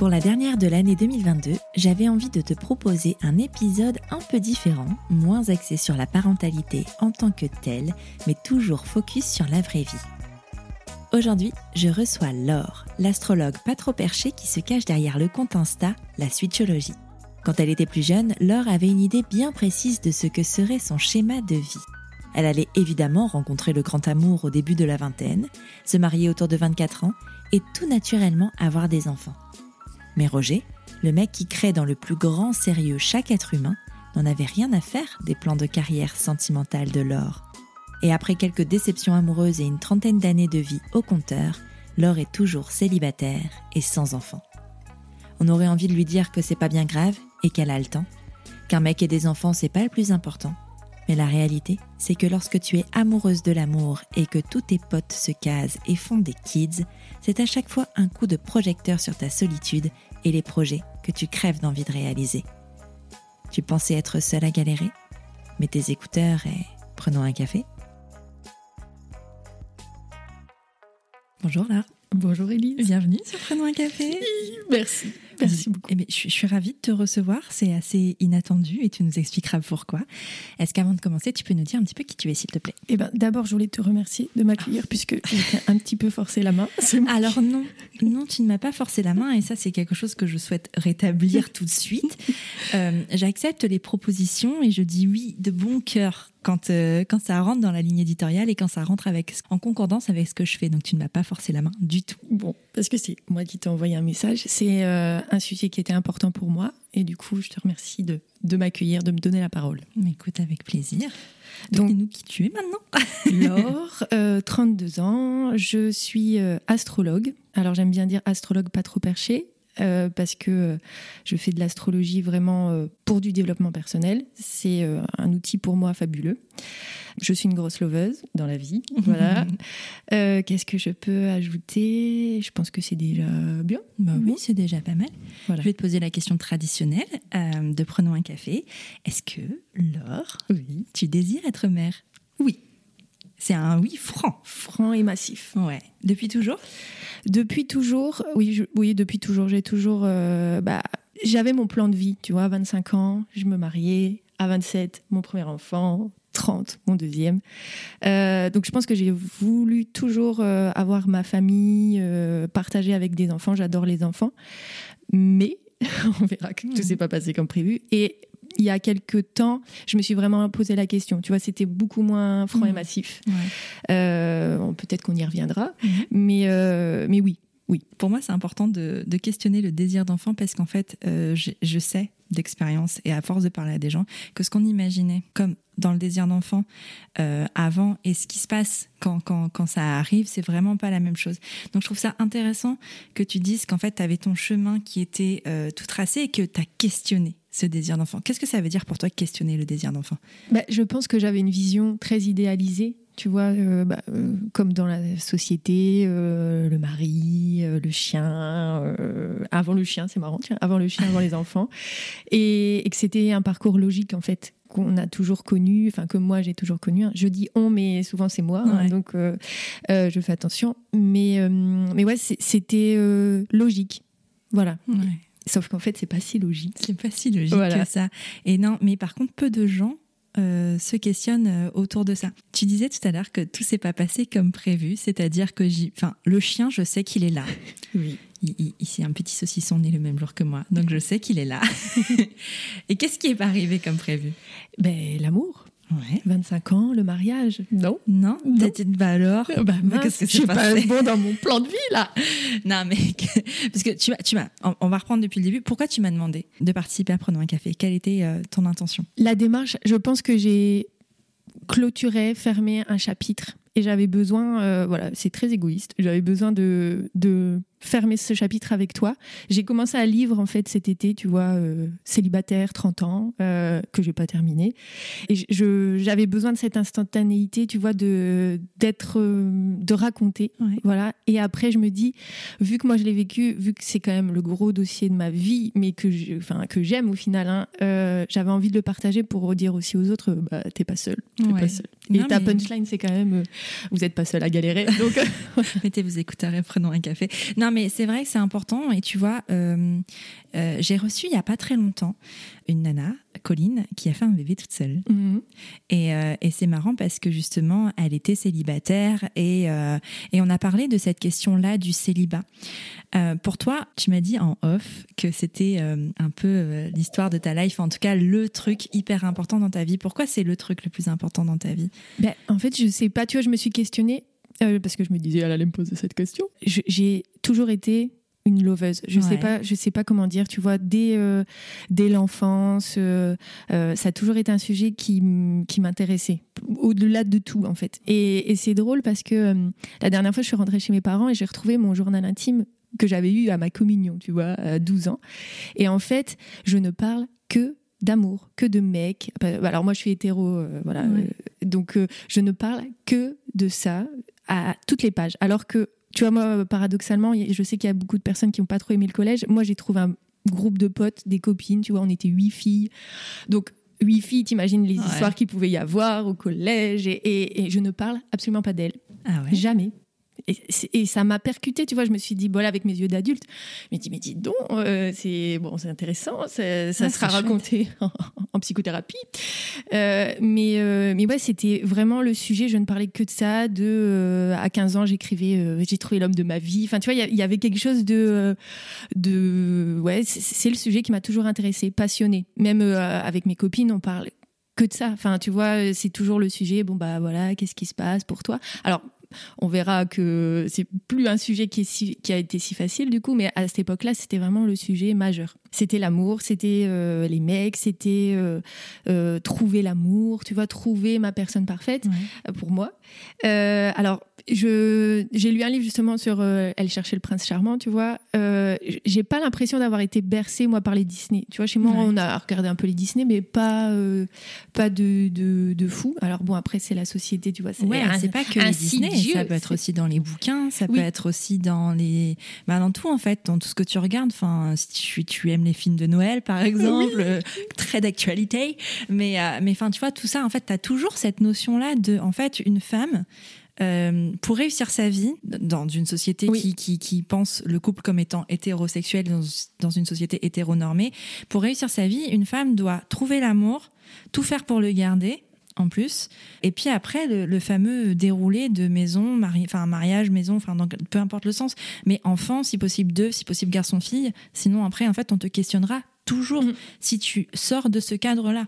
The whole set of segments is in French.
Pour la dernière de l'année 2022, j'avais envie de te proposer un épisode un peu différent, moins axé sur la parentalité en tant que telle, mais toujours focus sur la vraie vie. Aujourd'hui, je reçois Laure, l'astrologue pas trop perché qui se cache derrière le compte Insta, la Switchologie. Quand elle était plus jeune, Laure avait une idée bien précise de ce que serait son schéma de vie. Elle allait évidemment rencontrer le grand amour au début de la vingtaine, se marier autour de 24 ans et tout naturellement avoir des enfants. Mais Roger, le mec qui crée dans le plus grand sérieux chaque être humain, n'en avait rien à faire des plans de carrière sentimentale de Laure. Et après quelques déceptions amoureuses et une trentaine d'années de vie au compteur, Laure est toujours célibataire et sans enfant. On aurait envie de lui dire que c'est pas bien grave et qu'elle a le temps, qu'un mec et des enfants c'est pas le plus important. Mais la réalité, c'est que lorsque tu es amoureuse de l'amour et que tous tes potes se casent et font des kids, c'est à chaque fois un coup de projecteur sur ta solitude et les projets que tu crèves d'envie de réaliser. Tu pensais être seule à galérer Mets tes écouteurs et prenons un café. Bonjour Lara. Bonjour Elise. Bienvenue sur Prenons un café. Merci. Merci beaucoup. Eh bien, je, suis ravie de te recevoir. C'est assez inattendu et tu nous expliqueras pourquoi. Est-ce qu'avant de commencer, tu peux nous dire un petit peu qui tu es, s'il te plaît? Eh ben, d'abord, je voulais te remercier de m'accueillir puisque j'ai un petit peu forcé la main. Alors non, non, tu ne m'as pas forcé la main et ça, c'est quelque chose que je souhaite rétablir tout de suite. Euh, J'accepte les propositions et je dis oui de bon cœur quand, euh, quand ça rentre dans la ligne éditoriale et quand ça rentre avec, en concordance avec ce que je fais. Donc tu ne m'as pas forcé la main du tout. Bon, parce que c'est moi qui t'ai envoyé un message. C'est euh, un sujet qui était important pour moi et du coup, je te remercie de, de m'accueillir, de me donner la parole. Écoute, avec plaisir. Donc, nous qui tu es maintenant Laure, euh, 32 ans, je suis astrologue. Alors j'aime bien dire astrologue pas trop perché euh, parce que euh, je fais de l'astrologie vraiment euh, pour du développement personnel. C'est un outil pour moi fabuleux. Je suis une grosse loveuse dans la vie. Voilà. Qu'est-ce que je peux ajouter? Je pense que c'est déjà bien. Bah oui, c'est déjà pas mal. Je vais te poser la question traditionnelle de prenons un café. Est-ce que, Laure, oui. tu désires être mère? Oui. C'est un oui franc. Franc et massif. Ouais. Depuis toujours? Depuis toujours, oui, oui, depuis toujours. J'ai toujours. Euh, bah, J'avais mon plan de vie, tu vois, à 25 ans, je me mariais. À 27, mon premier enfant. 30, mon deuxième. Euh, donc je pense que j'ai voulu toujours euh, avoir ma famille, partager avec des enfants. J'adore les enfants. Mais on verra que tout ne mmh. s'est pas passé comme prévu. Et il y a quelques temps, je me suis vraiment posé la question. Tu vois, c'était beaucoup moins franc et mmh. massif. Euh, peut-être qu'on y reviendra, mmh. mais, euh, mais oui, oui. Pour moi, c'est important de, questionner le désir d'enfant parce qu'en fait, euh, je, sais d'expérience et à force de parler à des gens que ce qu'on imaginait comme dans le désir d'enfant avant et ce qui se passe quand, quand, quand ça arrive, c'est vraiment pas la même chose. Donc je trouve ça intéressant que tu dises qu'en fait, tu avais ton chemin qui était tout tracé et que tu as questionné ce désir d'enfant. Qu'est-ce que ça veut dire pour toi questionner le désir d'enfant? Bah, Je pense que j'avais une vision très idéalisée, tu vois, euh, bah, euh, comme dans la société, euh, le mari, le chien, avant le chien, c'est marrant, tiens, avant le chien, avant les enfants, et, que c'était un parcours logique en fait qu'on a toujours connu, enfin que moi j'ai toujours connu. Hein. Je dis on, mais souvent c'est moi, hein, donc je fais attention. Mais mais ouais, c'était logique, voilà. Sauf qu'en fait, c'est pas si logique. C'est pas si logique que ça. Et non, mais par contre, peu de gens euh, se questionnent euh, autour de ça. Tu disais tout à l'heure que tout s'est pas passé comme prévu, c'est-à-dire que enfin, le chien, je sais qu'il est là. Oui. Il, c'est un petit saucisson né le même jour que moi, donc je sais qu'il est là. Et qu'est-ce qui est pas arrivé comme prévu? Ben l'amour. Ouais. 25 ans, le mariage. Non. Non. T'as dit, bah alors. Bah qu'est-ce que c'est pas bon dans mon plan de vie, là. non, mais, parce que tu m'as, tu on, va reprendre depuis le début. Pourquoi tu m'as demandé de participer à Prenons un café? Quelle était euh, ton intention? La démarche, je pense que j'ai clôturé, fermé un chapitre et j'avais besoin, euh, voilà, c'est très égoïste, j'avais besoin de, de fermer ce chapitre avec toi. J'ai commencé à lire en fait cet été, tu vois, euh, célibataire, 30 ans, euh, que j'ai pas terminé. Et j'avais besoin de cette instantanéité, tu vois, de d'être, euh, de raconter, voilà. Et après, je me dis, vu que moi je l'ai vécu, vu que c'est quand même le gros dossier de ma vie, mais que enfin que j'aime au final, hein, euh, j'avais envie de le partager pour dire aussi aux autres, bah t'es pas seul, pas seul. Et ta punchline, c'est quand même, vous êtes pas seul à galérer, donc mettez vos écouteurs et prenons un café. Non mais c'est vrai que c'est important. Et tu vois, euh, euh, j'ai reçu il n'y a pas très longtemps une nana, Colline, qui a fait un bébé toute seule. Mhm. Euh, et, c'est marrant parce que justement, elle était célibataire et, et on a parlé de cette question-là du célibat. pour toi, tu m'as dit en off que c'était un peu l'histoire de ta life, en tout cas le truc hyper important dans ta vie. Pourquoi c'est le truc le plus important dans ta vie? Ben, En fait, je sais pas, tu vois, je me suis questionnée euh, parce que je me disais, elle allait me poser cette question. J'ai toujours été une loveuse. Je sais pas, je sais pas comment dire. Tu vois, dès euh, dès l'enfance, euh, ça a toujours été un sujet qui qui m'intéressait au-delà de tout en fait. Et, et c'est drôle parce que la dernière fois, je suis rentrée chez mes parents et j'ai retrouvé mon journal intime que j'avais eu à ma communion, tu vois, à 12 ans. Et en fait, je ne parle que d'amour, que de mecs. Alors moi, je suis hétéro, voilà. donc je ne parle que de ça à toutes les pages. Alors que, tu vois, moi, paradoxalement, je sais qu'il y a beaucoup de personnes qui n'ont pas trop aimé le collège. Moi, j'ai trouvé un groupe de potes, des copines, tu vois, on était huit filles. Donc, huit filles, t'imagines les histoires qu'il pouvait y avoir au collège. Et, et je ne parle absolument pas d'elles. Ah ouais. Jamais. Et, ça m'a percuté, tu vois. Je me suis dit, voilà, avec mes yeux d'adulte, je me dis, mais dis donc, euh, c'est bon, c'est intéressant, ça ah, sera raconté en, psychothérapie. Euh, mais, euh, mais ouais, c'était vraiment le sujet. Je ne parlais que de ça. De à 15 ans, j'écrivais, j'ai trouvé l'homme de ma vie. Enfin, tu vois, il y, avait quelque chose de, de ouais, c'est le sujet qui m'a toujours intéressé, passionné. Même avec mes copines, on parle que de ça. Enfin, tu vois, c'est toujours le sujet. Bon, bah voilà, qu'est-ce qui se passe pour toi? Alors, on verra que c'est plus un sujet qui, a été si facile du coup, mais à cette époque-là, c'était vraiment le sujet majeur. C'était l'amour, c'était euh, les mecs, c'était euh, euh, trouver l'amour, tu vois, trouver ma personne parfaite pour moi. alors, je, j'ai lu un livre justement sur Elle cherchait le prince charmant, tu vois. j'ai pas l'impression d'avoir été bercée, moi, par les Disney. Tu vois, chez moi, on a regardé un peu les Disney, mais pas, pas de, de, fou. Alors, bon, après, c'est la société, tu vois. C'est, c'est pas que les Disney, ça peut être aussi dans les bouquins, ça peut être aussi dans les. Bah, dans tout, en fait, dans tout ce que tu regardes. Enfin, si tu, tu aimes les films de Noël, par exemple, euh, très d'actualité. Mais, euh, mais enfin, tu vois, tout ça, en fait, tu as toujours cette notion-là de, en fait, une femme. Euh, pour réussir sa vie dans une société qui, qui, qui, pense le couple comme étant hétérosexuel dans, dans une société hétéronormée, pour réussir sa vie, une femme doit trouver l'amour, tout faire pour le garder, en plus. Et puis après, le, fameux déroulé de maison, mari, enfin mariage, maison, enfin peu importe le sens, mais enfant, si possible deux, si possible garçon-fille. Sinon après, en fait, on te questionnera toujours mm. si tu sors de ce cadre-là.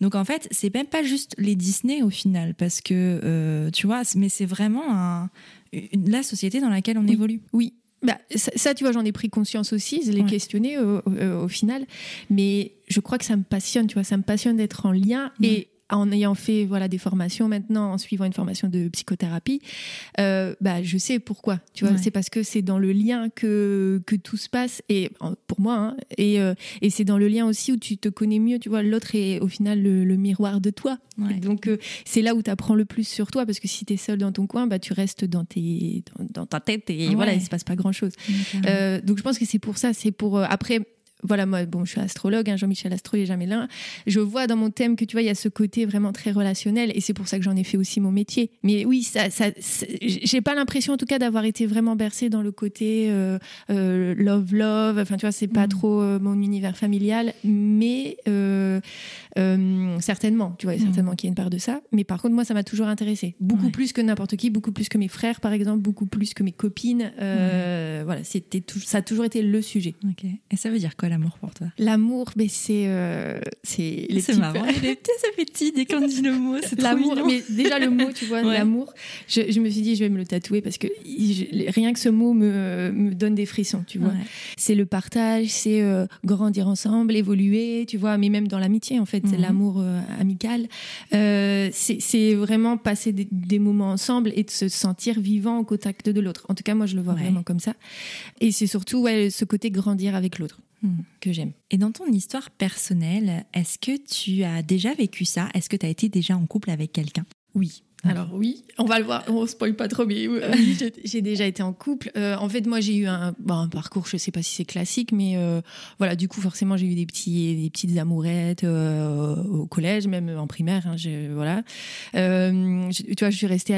Donc en fait, c'est même pas juste les Disney au final, parce que euh, tu vois, mais c'est vraiment la société dans laquelle on évolue. Oui, bah, ça, tu vois, j'en ai pris conscience aussi, je l'ai questionné au, final, mais je crois que ça me passionne, tu vois, ça me passionne d'être en lien et en ayant fait voilà des formations maintenant, en suivant une formation de psychothérapie, euh, bah je sais pourquoi. Tu vois, c'est parce que c'est dans le lien que que tout se passe et pour moi hein, et euh, et c'est dans le lien aussi où tu te connais mieux. Tu vois, l'autre est au final le, miroir de toi. Donc euh, c'est là où tu apprends le plus sur toi parce que si tu es seul dans ton coin, bah tu restes dans tes dans, ta tête et voilà, il se passe pas grand chose. donc je pense que c'est pour ça, c'est pour après voilà, moi, bon, je suis astrologue, hein, Jean-Michel Astro, il jamais l'un. Je vois dans mon thème que tu vois, il y a ce côté vraiment très relationnel, et c'est pour ça que j'en ai fait aussi mon métier. Mais oui, ça, ça j'ai pas l'impression, en tout cas, d'avoir été vraiment bercée dans le côté euh, euh, love, love. Enfin, tu vois, c'est pas mm. trop euh, mon univers familial, mais certainement, tu vois, mm. certainement qu'il y a une part de ça. Mais par contre, moi, ça m'a toujours intéressé, beaucoup plus que n'importe qui, beaucoup plus que mes frères, par exemple, beaucoup plus que mes copines. Voilà, c'était, ça a toujours été le sujet. Et ça veut dire quoi quoi l'amour pour toi L'amour, mais c'est euh, c'est les C'est petits- marrant. Les petits appétits dès qu'on dit le mot, c'est L'amour, mais déjà le mot, tu vois, Ouais. l'amour. Je, je me suis dit, je vais me le tatouer parce que je- rien que ce mot me, me donne des frissons, tu vois. Ouais. C'est le partage, c'est euh, grandir ensemble, évoluer, tu vois, mais même dans l'amitié, en fait, c'est Mhm. l'amour euh, amical. Euh, c'est c'est vraiment passer des, des moments ensemble et de se sentir vivant au contact de l'autre. En tout cas, moi, je le vois Ouais. vraiment comme ça. Et c'est surtout ouais, ce côté grandir avec l'autre. Que j'aime. Et dans ton histoire personnelle, est-ce que tu as déjà vécu ça? Est-ce que tu as été déjà en couple avec quelqu'un? Oui. Alors oui, on va le voir, on spoil pas trop, mais oui, j'ai- déjà été en couple. Euh, en fait, moi, j'ai eu un, bon, un parcours, je sais pas si c'est classique, mais euh, voilà, du coup, forcément, j'ai eu des petits, des petites amourettes euh, au collège, même en primaire, hein, je- voilà. Je- tu vois, je suis restée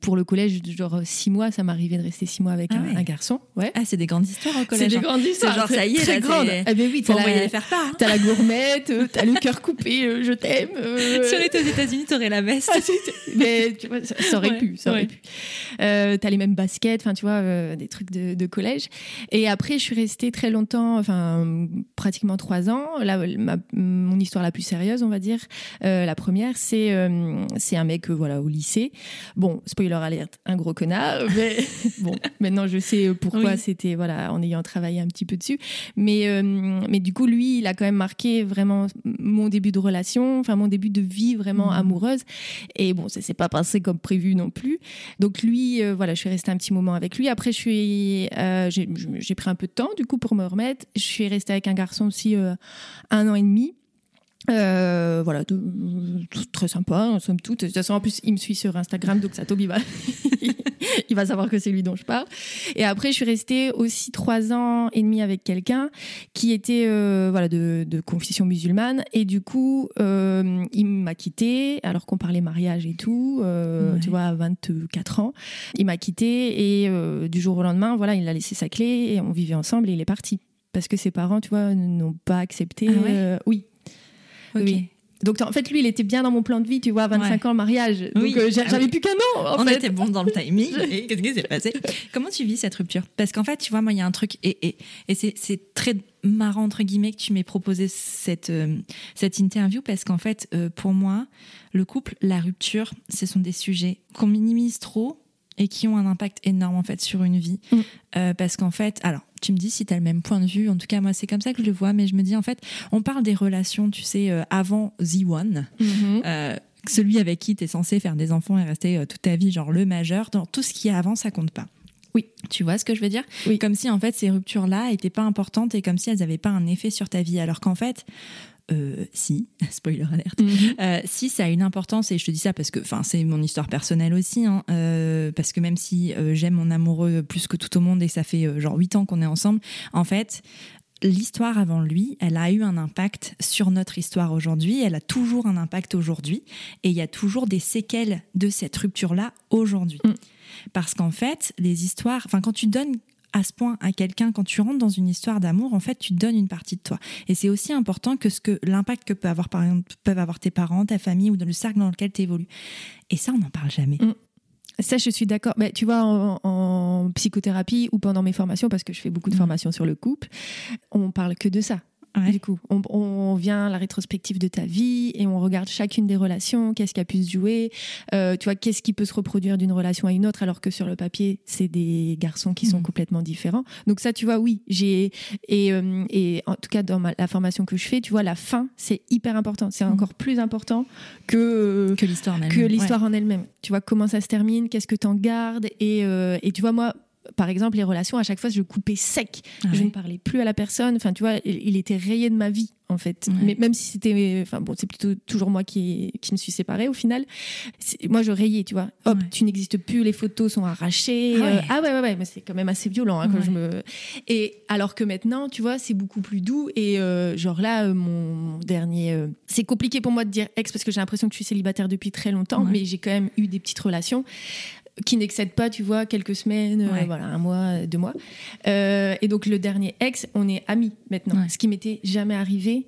pour le collège genre six mois. Ça m'arrivait de rester six mois avec Ah un, ouais. un garçon. Ouais. Ah, c'est des grandes histoires au C'est collège. des hein. grandes histoires. genre, ça y est, très là, grandes. c'est- Ah ben oui, t'as la, les faire part. hein. t'as la gourmette, euh, t'as le cœur coupé, euh, je t'aime. euh, Si on était aux États-Unis, t'aurais la veste. ah, c'est- mais tu vois, ça, ça aurait Ouais, pu, ça aurait ouais. pu. Euh, T'as les mêmes baskets, enfin tu vois, des trucs de, de collège. Et après, je suis restée très longtemps, enfin pratiquement trois ans. Là, ma- mon histoire la plus sérieuse, on va dire, la première, c'est c'est un mec, voilà, au lycée. Bon, spoiler alert, un gros connard. Mais bon, maintenant je sais pourquoi Oui. c'était, voilà, en ayant travaillé un petit peu dessus. Mais euh, mais du coup, lui, il a quand même marqué vraiment mon début de relation, enfin mon début de vie vraiment Mhm. amoureuse. Et bon, ça s'est pas passé comme prévu non plus. Donc lui, euh, voilà, je suis restée un petit moment avec lui. Après, je suis, euh, j'ai j'ai pris un peu de temps du coup pour me remettre. Je suis restée avec un garçon aussi euh, un an et demi. Euh, voilà, de- très sympa, en somme toute. De toute façon, en plus, il me suit sur Instagram, donc ça tombe, il va, il va savoir que c'est lui dont je parle. Et après, je suis restée aussi trois ans et demi avec quelqu'un qui était euh, voilà de, de confession musulmane. Et du coup, euh, il m'a quitté alors qu'on parlait mariage et tout. euh, Ouais. Tu vois, à 24 ans, il m'a quitté et euh, du jour au lendemain, voilà, il a laissé sa clé et on vivait ensemble et il est parti parce que ses parents, tu vois, n'ont pas accepté. Ah ouais? euh, oui. Oui. Donc en fait, lui, il était bien dans mon plan de vie, tu vois, 25 ans le mariage. Donc Oui. euh, j'a- Ah j'avais oui. plus qu'un an. En on fait. était bon dans le timing. Et qu'est-ce qui s'est passé? Comment tu vis cette rupture? Parce qu'en fait, tu vois, moi, il y a un truc, et, et, et c'est, très marrant, entre guillemets, que tu m'aies proposé cette, euh, cette interview, parce qu'en fait, euh, pour moi, le couple, la rupture, ce sont des sujets qu'on minimise trop et qui ont un impact énorme, en fait, sur une vie. Mm. Parce qu'en fait, alors, tu me dis si tu as le même point de vue, en tout cas, moi, c'est comme ça que je le vois, mais je me dis, en fait, on parle des relations, tu sais, euh, avant The One. Mhm. Euh, celui avec qui tu es censé faire des enfants et rester euh, toute ta vie, genre le majeur, dans tout ce qui est avant, ça compte pas. Oui. Tu vois ce que je veux dire? Oui. Comme si en fait ces ruptures-là étaient pas importantes et comme si elles n'avaient pas un effet sur ta vie. Alors qu'en fait, euh, si, spoiler alert, Mhm. euh, si ça a une importance, et je te dis ça parce que c'est mon histoire personnelle aussi, hein, euh, parce que même si j'aime mon amoureux plus que tout au monde et ça fait genre 8 ans qu'on est ensemble, en fait, l'histoire avant lui, elle a eu un impact sur notre histoire aujourd'hui, elle a toujours un impact aujourd'hui, et il y a toujours des séquelles de cette rupture-là aujourd'hui. Mm. Parce qu'en fait, les histoires, enfin quand tu donnes à ce point à quelqu'un, quand tu rentres dans une histoire d'amour, en fait, tu donnes une partie de toi. Et c'est aussi important que ce que l'impact que peut avoir, par exemple, peuvent avoir tes parents, ta famille ou dans le cercle dans lequel tu évolues. Et ça, on n'en parle jamais. Mm. Ça, je suis d'accord. Mais tu vois, en, en psychothérapie ou pendant mes formations, parce que je fais beaucoup de Mhm. formations sur le couple, on parle que de ça. Ouais. Du coup, on, on vient à la rétrospective de ta vie et on regarde chacune des relations, qu'est-ce qui a pu se jouer, euh, tu vois, qu'est-ce qui peut se reproduire d'une relation à une autre, alors que sur le papier, c'est des garçons qui sont Mhm. complètement différents. Donc ça, tu vois, oui, j'ai et, euh, et en tout cas dans ma- la formation que je fais, tu vois, la fin, c'est hyper important. C'est Mhm. encore plus important que Que l'histoire en elle-même. que Ouais. l'histoire en elle-même. Tu vois comment ça se termine, qu'est-ce que tu en gardes et, euh, et tu vois moi par exemple les relations à chaque fois je coupais sec, Ah je ouais. ne parlais plus à la personne. Enfin tu vois il, il était rayé de ma vie en fait. Ouais. Mais même si c'était enfin bon c'est plutôt toujours moi qui qui me suis séparée au final. Moi je rayais tu vois. Hop Ouais. tu n'existes plus, les photos sont arrachées. Ah ouais. Euh, ah ouais ouais ouais mais c'est quand même assez violent hein, quand je me et alors que maintenant tu vois c'est beaucoup plus doux et euh, genre là euh, mon dernier euh, c'est compliqué pour moi de dire ex parce que j'ai l'impression que je suis célibataire depuis très longtemps mais j'ai quand même eu des petites relations qui n'excèdent pas, tu vois, quelques semaines, euh, voilà, un mois, deux mois. Euh, et donc le dernier ex, on est amis maintenant, Ouais. ce qui m'était jamais arrivé.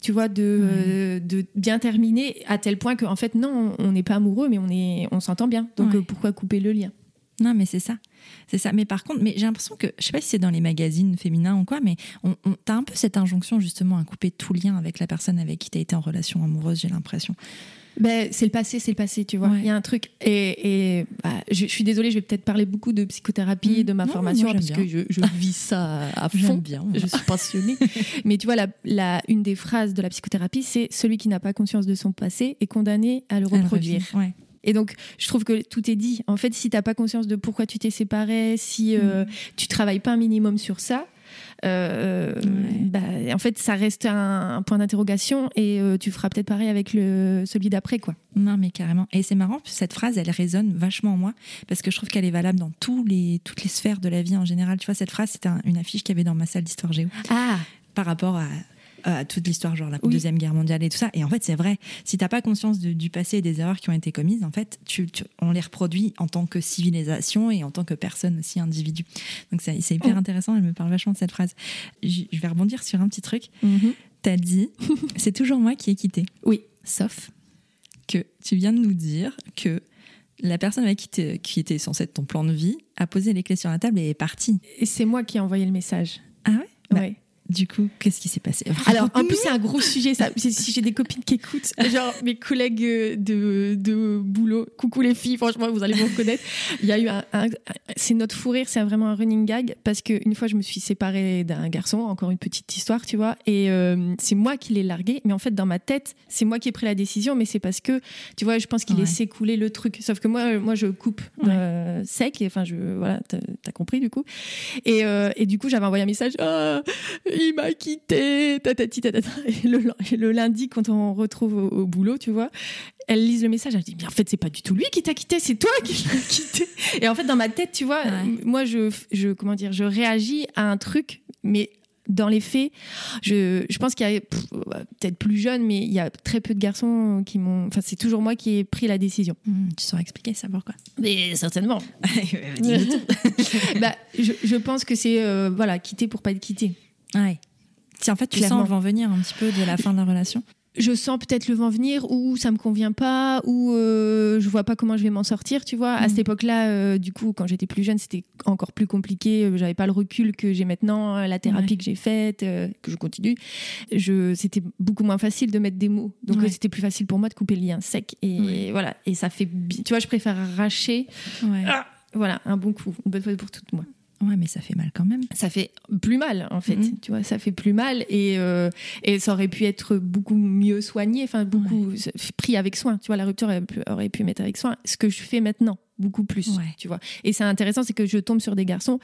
Tu vois, de, Ouais. euh, de bien terminer à tel point qu'en fait, non, on n'est pas amoureux, mais on, est, on s'entend bien. Donc euh, pourquoi couper le lien? Non, mais c'est ça. C'est ça. Mais par contre, mais j'ai l'impression que, je sais pas si c'est dans les magazines féminins ou quoi, mais on, on t'as un peu cette injonction justement à couper tout lien avec la personne avec qui tu as été en relation amoureuse, j'ai l'impression. Ben, c'est le passé, c'est le passé, tu vois. Il Ouais. y a un truc. Et, et, bah, je, je suis désolée, je vais peut-être parler beaucoup de psychothérapie et de ma Mmh. Non, formation moi, parce que je, je vis ça à fond. Bien. Je suis passionnée. Mais tu vois, la, la- une des phrases de la psychothérapie, c'est celui qui n'a pas conscience de son passé est condamné à le reproduire. Ouais. Et donc, je trouve que tout est dit. En fait, si t'as pas conscience de pourquoi tu t'es séparé, si euh, tu travailles pas un minimum sur ça, euh, Ouais. bah, en fait, ça reste un, un point d'interrogation et euh, tu feras peut-être pareil avec le, celui d'après, quoi. Non, mais carrément. Et c'est marrant, cette phrase, elle résonne vachement en moi, parce que je trouve qu'elle est valable dans tous les, toutes les sphères de la vie en général. Tu vois, cette phrase, c'était un- une affiche qu'il y avait dans ma salle d'histoire géo, Ah, par rapport à, à toute l'histoire, genre la Oui. Deuxième Guerre mondiale et tout ça. Et en fait, c'est vrai, si t'as pas conscience de- du passé et des erreurs qui ont été commises, en fait, tu, tu- on les reproduit en tant que civilisation et en tant que personne aussi, individu. Donc c'est hyper intéressant, elle me parle vachement de cette phrase. Je vais rebondir sur un petit truc. T'as dit, c'est toujours moi qui ai quitté. Oui. Sauf que tu viens de nous dire que la personne avec qui, qui était censée être ton plan de vie a posé les clés sur la table et est partie. Et c'est moi qui ai envoyé le message. Ah ouais? Bah, Ouais. Du coup, qu'est-ce qui s'est passé Alors, en plus, c'est un gros sujet, ça. Si j'ai des copines qui écoutent, genre mes collègues euh, de, de boulot, coucou les filles, franchement, vous allez vous reconnaître. Il y a eu un. un- c'est notre fou rire, c'est vraiment un running gag, parce qu'une fois, je me suis séparée d'un garçon, encore une petite histoire, tu vois, et euh, c'est moi qui l'ai largué, mais en fait, dans ma tête, c'est moi qui ai pris la décision, mais c'est parce que, tu vois, je pense qu'il Ouais. laissait couler le truc. Sauf que moi, moi je coupe euh, sec, et, enfin, je. Voilà, t'as compris du coup. Et, euh, et du coup, j'avais envoyé un message Ah, il m'a quitté, tatati tatata. Et le, et le lundi, quand on retrouve au, au boulot, tu vois, elle lise le message, elle dit Mais en fait, c'est pas du tout lui qui t'a quitté, c'est toi qui l'as quitté. Et en fait, dans ma tête, tu vois, Ouais. moi, je, je, comment dire, je réagis à un truc, mais dans les faits, je, je pense qu'il y a peut-être plus jeune, mais il y a très peu de garçons qui m'ont. Enfin, c'est toujours moi qui ai pris la décision. Hmm, tu saurais expliquer ça pourquoi? Mais certainement. Bah, je, je pense que c'est euh, voilà, quitter pour pas être quitté. Ouais. Si en fait tu Clairement. sens le vent venir un petit peu de la fin de la relation? je sens peut-être le vent venir ou ça me convient pas ou euh, je vois pas comment je vais m'en sortir tu vois à Mm. cette époque-là euh, du coup quand j'étais plus jeune c'était encore plus compliqué euh, j'avais pas le recul que j'ai maintenant euh, la thérapie Ouais. que j'ai faite euh, que je continue je c'était beaucoup moins facile de mettre des mots donc Ouais. c'était plus facile pour moi de couper le lien sec et Ouais. voilà et ça fait tu vois je préfère arracher. Ah, voilà un bon coup une bonne fois pour toutes moi ouais, mais ça fait mal quand même. ça fait plus mal en fait Mhm. tu vois ça fait plus mal et euh, et ça aurait pu être beaucoup mieux soigné enfin beaucoup pris avec soin tu vois la rupture aurait pu, aurait pu mettre avec soin ce que je fais maintenant beaucoup plus Ouais. tu vois et c'est intéressant c'est que je tombe sur des garçons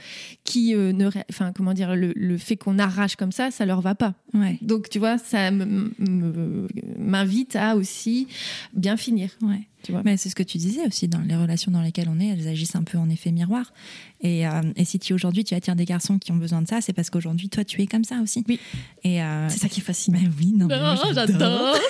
qui euh, ne enfin comment dire le, le fait qu'on arrache comme ça ça leur va pas Ouais. donc tu vois ça m'invite à aussi bien finir Ouais. tu vois Mais c'est ce que tu disais aussi dans les relations dans lesquelles on est, elles agissent un peu en effet miroir. Et, euh, et si tu aujourd'hui tu attires des garçons qui ont besoin de ça, c'est parce qu'aujourd'hui toi tu es comme ça aussi. Oui. Et euh, c'est ça qui est fascinant Mais oui, non, Oh, j'adore.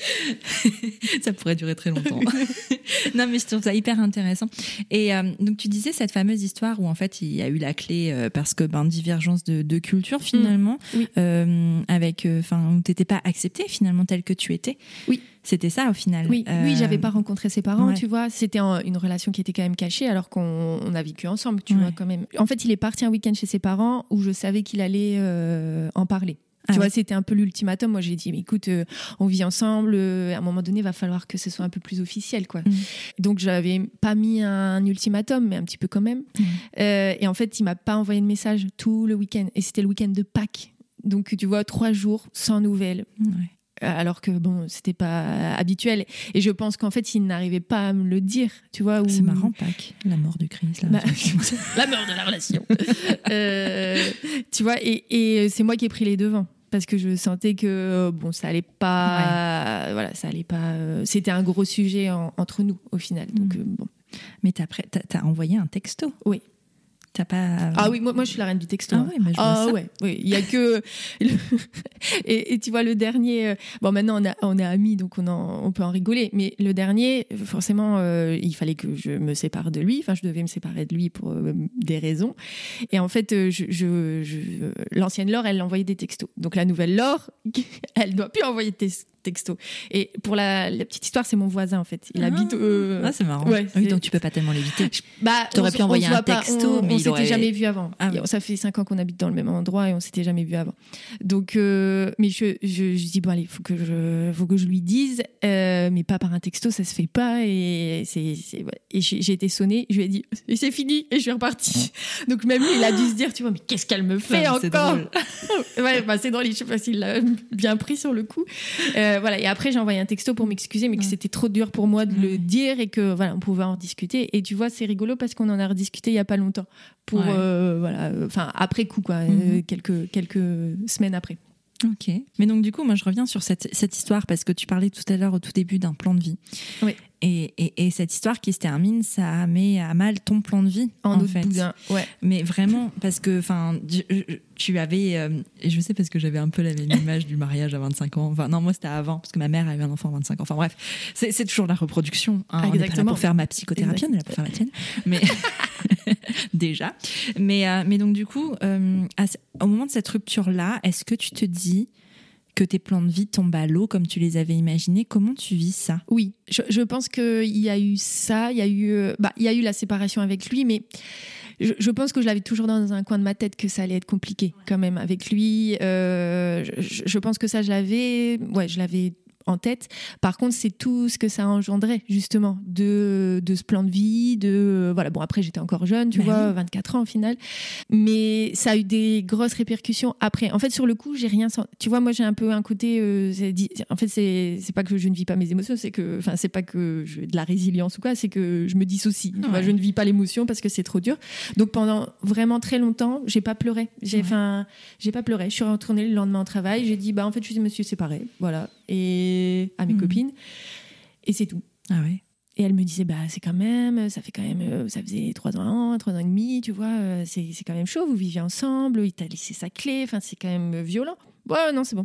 ça pourrait durer très longtemps. non, mais je trouve ça hyper intéressant. Et euh, donc, tu disais cette fameuse histoire où en fait il y a eu la clé euh, parce que ben divergence de, de culture finalement, Mm. Oui. euh, avec, enfin, où t'étais pas acceptée finalement telle que tu étais. Oui. C'était ça au final. Oui, oui, j'avais pas rencontré ses parents, ouais. tu vois. C'était une relation qui était quand même cachée, alors qu'on on a vécu ensemble, tu Ouais. vois, quand même. En fait, il est parti un week-end chez ses parents où je savais qu'il allait en parler. Ah tu vois, ouais. c'était un peu l'ultimatum. Moi, j'ai dit, mais écoute, euh, on vit ensemble. euh, à un moment donné, il va falloir que ce soit un peu plus officiel, quoi. Mhm. Donc, j'avais pas mis un ultimatum, mais un petit peu quand même. Mhm. Euh, et en fait, il m'a pas envoyé de message tout le week-end. Et c'était le week-end de Pâques. Donc, tu vois, trois jours sans nouvelles Ouais. Alors que bon c'était pas habituel et je pense qu'en fait il n'arrivait pas à me le dire tu vois C'est marrant, Pâques, la mort du Christ. la Bah, la mort de la relation Euh, tu vois et, et c'est moi qui ai pris les devants parce que je sentais que bon ça allait pas voilà ça allait pas euh, c'était un gros sujet en- entre nous au final donc Mhm. euh, bon Mais t'as t'as envoyé un texto? Oui. T'as pas. ah oui moi, moi je suis la reine du texto Ah hein. ouais, bah, je vois Ah ça. ouais, oui, il y a que le- et, et tu vois le dernier. euh, Bon maintenant on, a, on est amis donc on, en- on peut en rigoler, mais le dernier forcément euh, il fallait que je me sépare de lui. Enfin je devais me séparer de lui pour euh, des raisons. Et en fait euh, je, je- je- l'ancienne Laure elle envoyait des textos. Donc la nouvelle Laure elle doit plus envoyer de, tes- texto. Et pour la, la petite histoire, c'est mon voisin en fait. Il Ah. habite. euh, Ah, c'est marrant. Ouais, oui, donc tu peux pas tellement l'éviter. bah, T'aurais pu envoyer un pas, texto, on, mais on s'était aurait- jamais vu avant. Ah. Ça fait cinq ans qu'on habite dans le même endroit et on s'était jamais vu avant. Donc, euh, mais je, je, je dis bon allez, faut que je, faut que je lui dise, euh, mais pas par un texto, ça se fait pas. Et c'est, et j'ai été sonnée, je lui ai dit et c'est fini et je suis repartie. Donc même lui, il a dû se dire, tu vois, mais qu'est-ce qu'elle me fait c'est encore drôle. ouais, bah, c'est drôle, je sais pas s'il l'a bien pris sur le coup. Euh, voilà, et après j'ai envoyé un texto pour m'excuser, mais que c'était trop dur pour moi de le dire et que voilà, on pouvait en discuter. Et tu vois, c'est rigolo parce qu'on en a rediscuté il y a pas longtemps. Pour Ouais. euh, voilà, euh, enfin après coup quoi, Mhm. euh, quelques quelques semaines après. Ok. Mais donc, du coup, moi, je reviens sur cette, cette histoire parce que tu parlais tout à l'heure, au tout début, d'un plan de vie. Oui. Et, et, et cette histoire qui se termine, ça met à mal ton plan de vie, En, en, fait. boudin, ouais. Mais vraiment, parce que, enfin, tu- avais, euh, et je sais parce que j'avais un peu la même image du mariage à 25 ans. Enfin, non, moi c'était avant, parce que ma mère a eu un enfant à 25 ans. Enfin bref, c'est c'est toujours la reproduction. hein. On n'est pas là Exactement. pour faire ma psychothérapie, on est là pour faire la tienne. Mais déjà. Mais, euh, mais donc du coup, euh, à au moment de cette rupture-là, est-ce que tu te dis que tes plans de vie tombent à l'eau comme tu les avais imaginés. Comment tu vis ça? Oui, je, je pense qu'il y a eu ça, il y a eu, euh, bah, il y a eu la séparation avec lui, mais je, je pense que je l'avais toujours dans un coin de ma tête que ça allait être compliqué quand même avec lui. Euh, je, je pense que ça, je l'avais, ouais, je l'avais en tête. Par contre, c'est tout ce que ça engendrait justement de, de ce plan de vie, de voilà. Bon, après j'étais encore jeune, tu Bah vois, oui. 24 ans au final, mais ça a eu des grosses répercussions après. En fait, sur le coup, j'ai rien senti. Tu vois, moi j'ai un peu un côté. euh, en fait, c'est c'est pas que je ne vis pas mes émotions, c'est que, enfin, c'est pas que j'ai de la résilience ou quoi, c'est que je me dissocie. Vois, je ne vis pas l'émotion parce que c'est trop dur. Donc pendant vraiment très longtemps, j'ai pas pleuré. J'ai, Ouais. j'ai pas pleuré. Je suis retournée le lendemain au travail. J'ai dit, bah en fait, je me suis séparée, voilà, et à mes Mhm. copines, et c'est tout. Ah ouais Et elle me disait, bah, c'est quand même, ça fait quand même, euh, ça faisait trois ans, trois ans et demi, tu vois, euh, c'est c'est quand même chaud, vous viviez ensemble, il t'a laissé sa clé, enfin, c'est quand même violent. Ouais, non, c'est bon.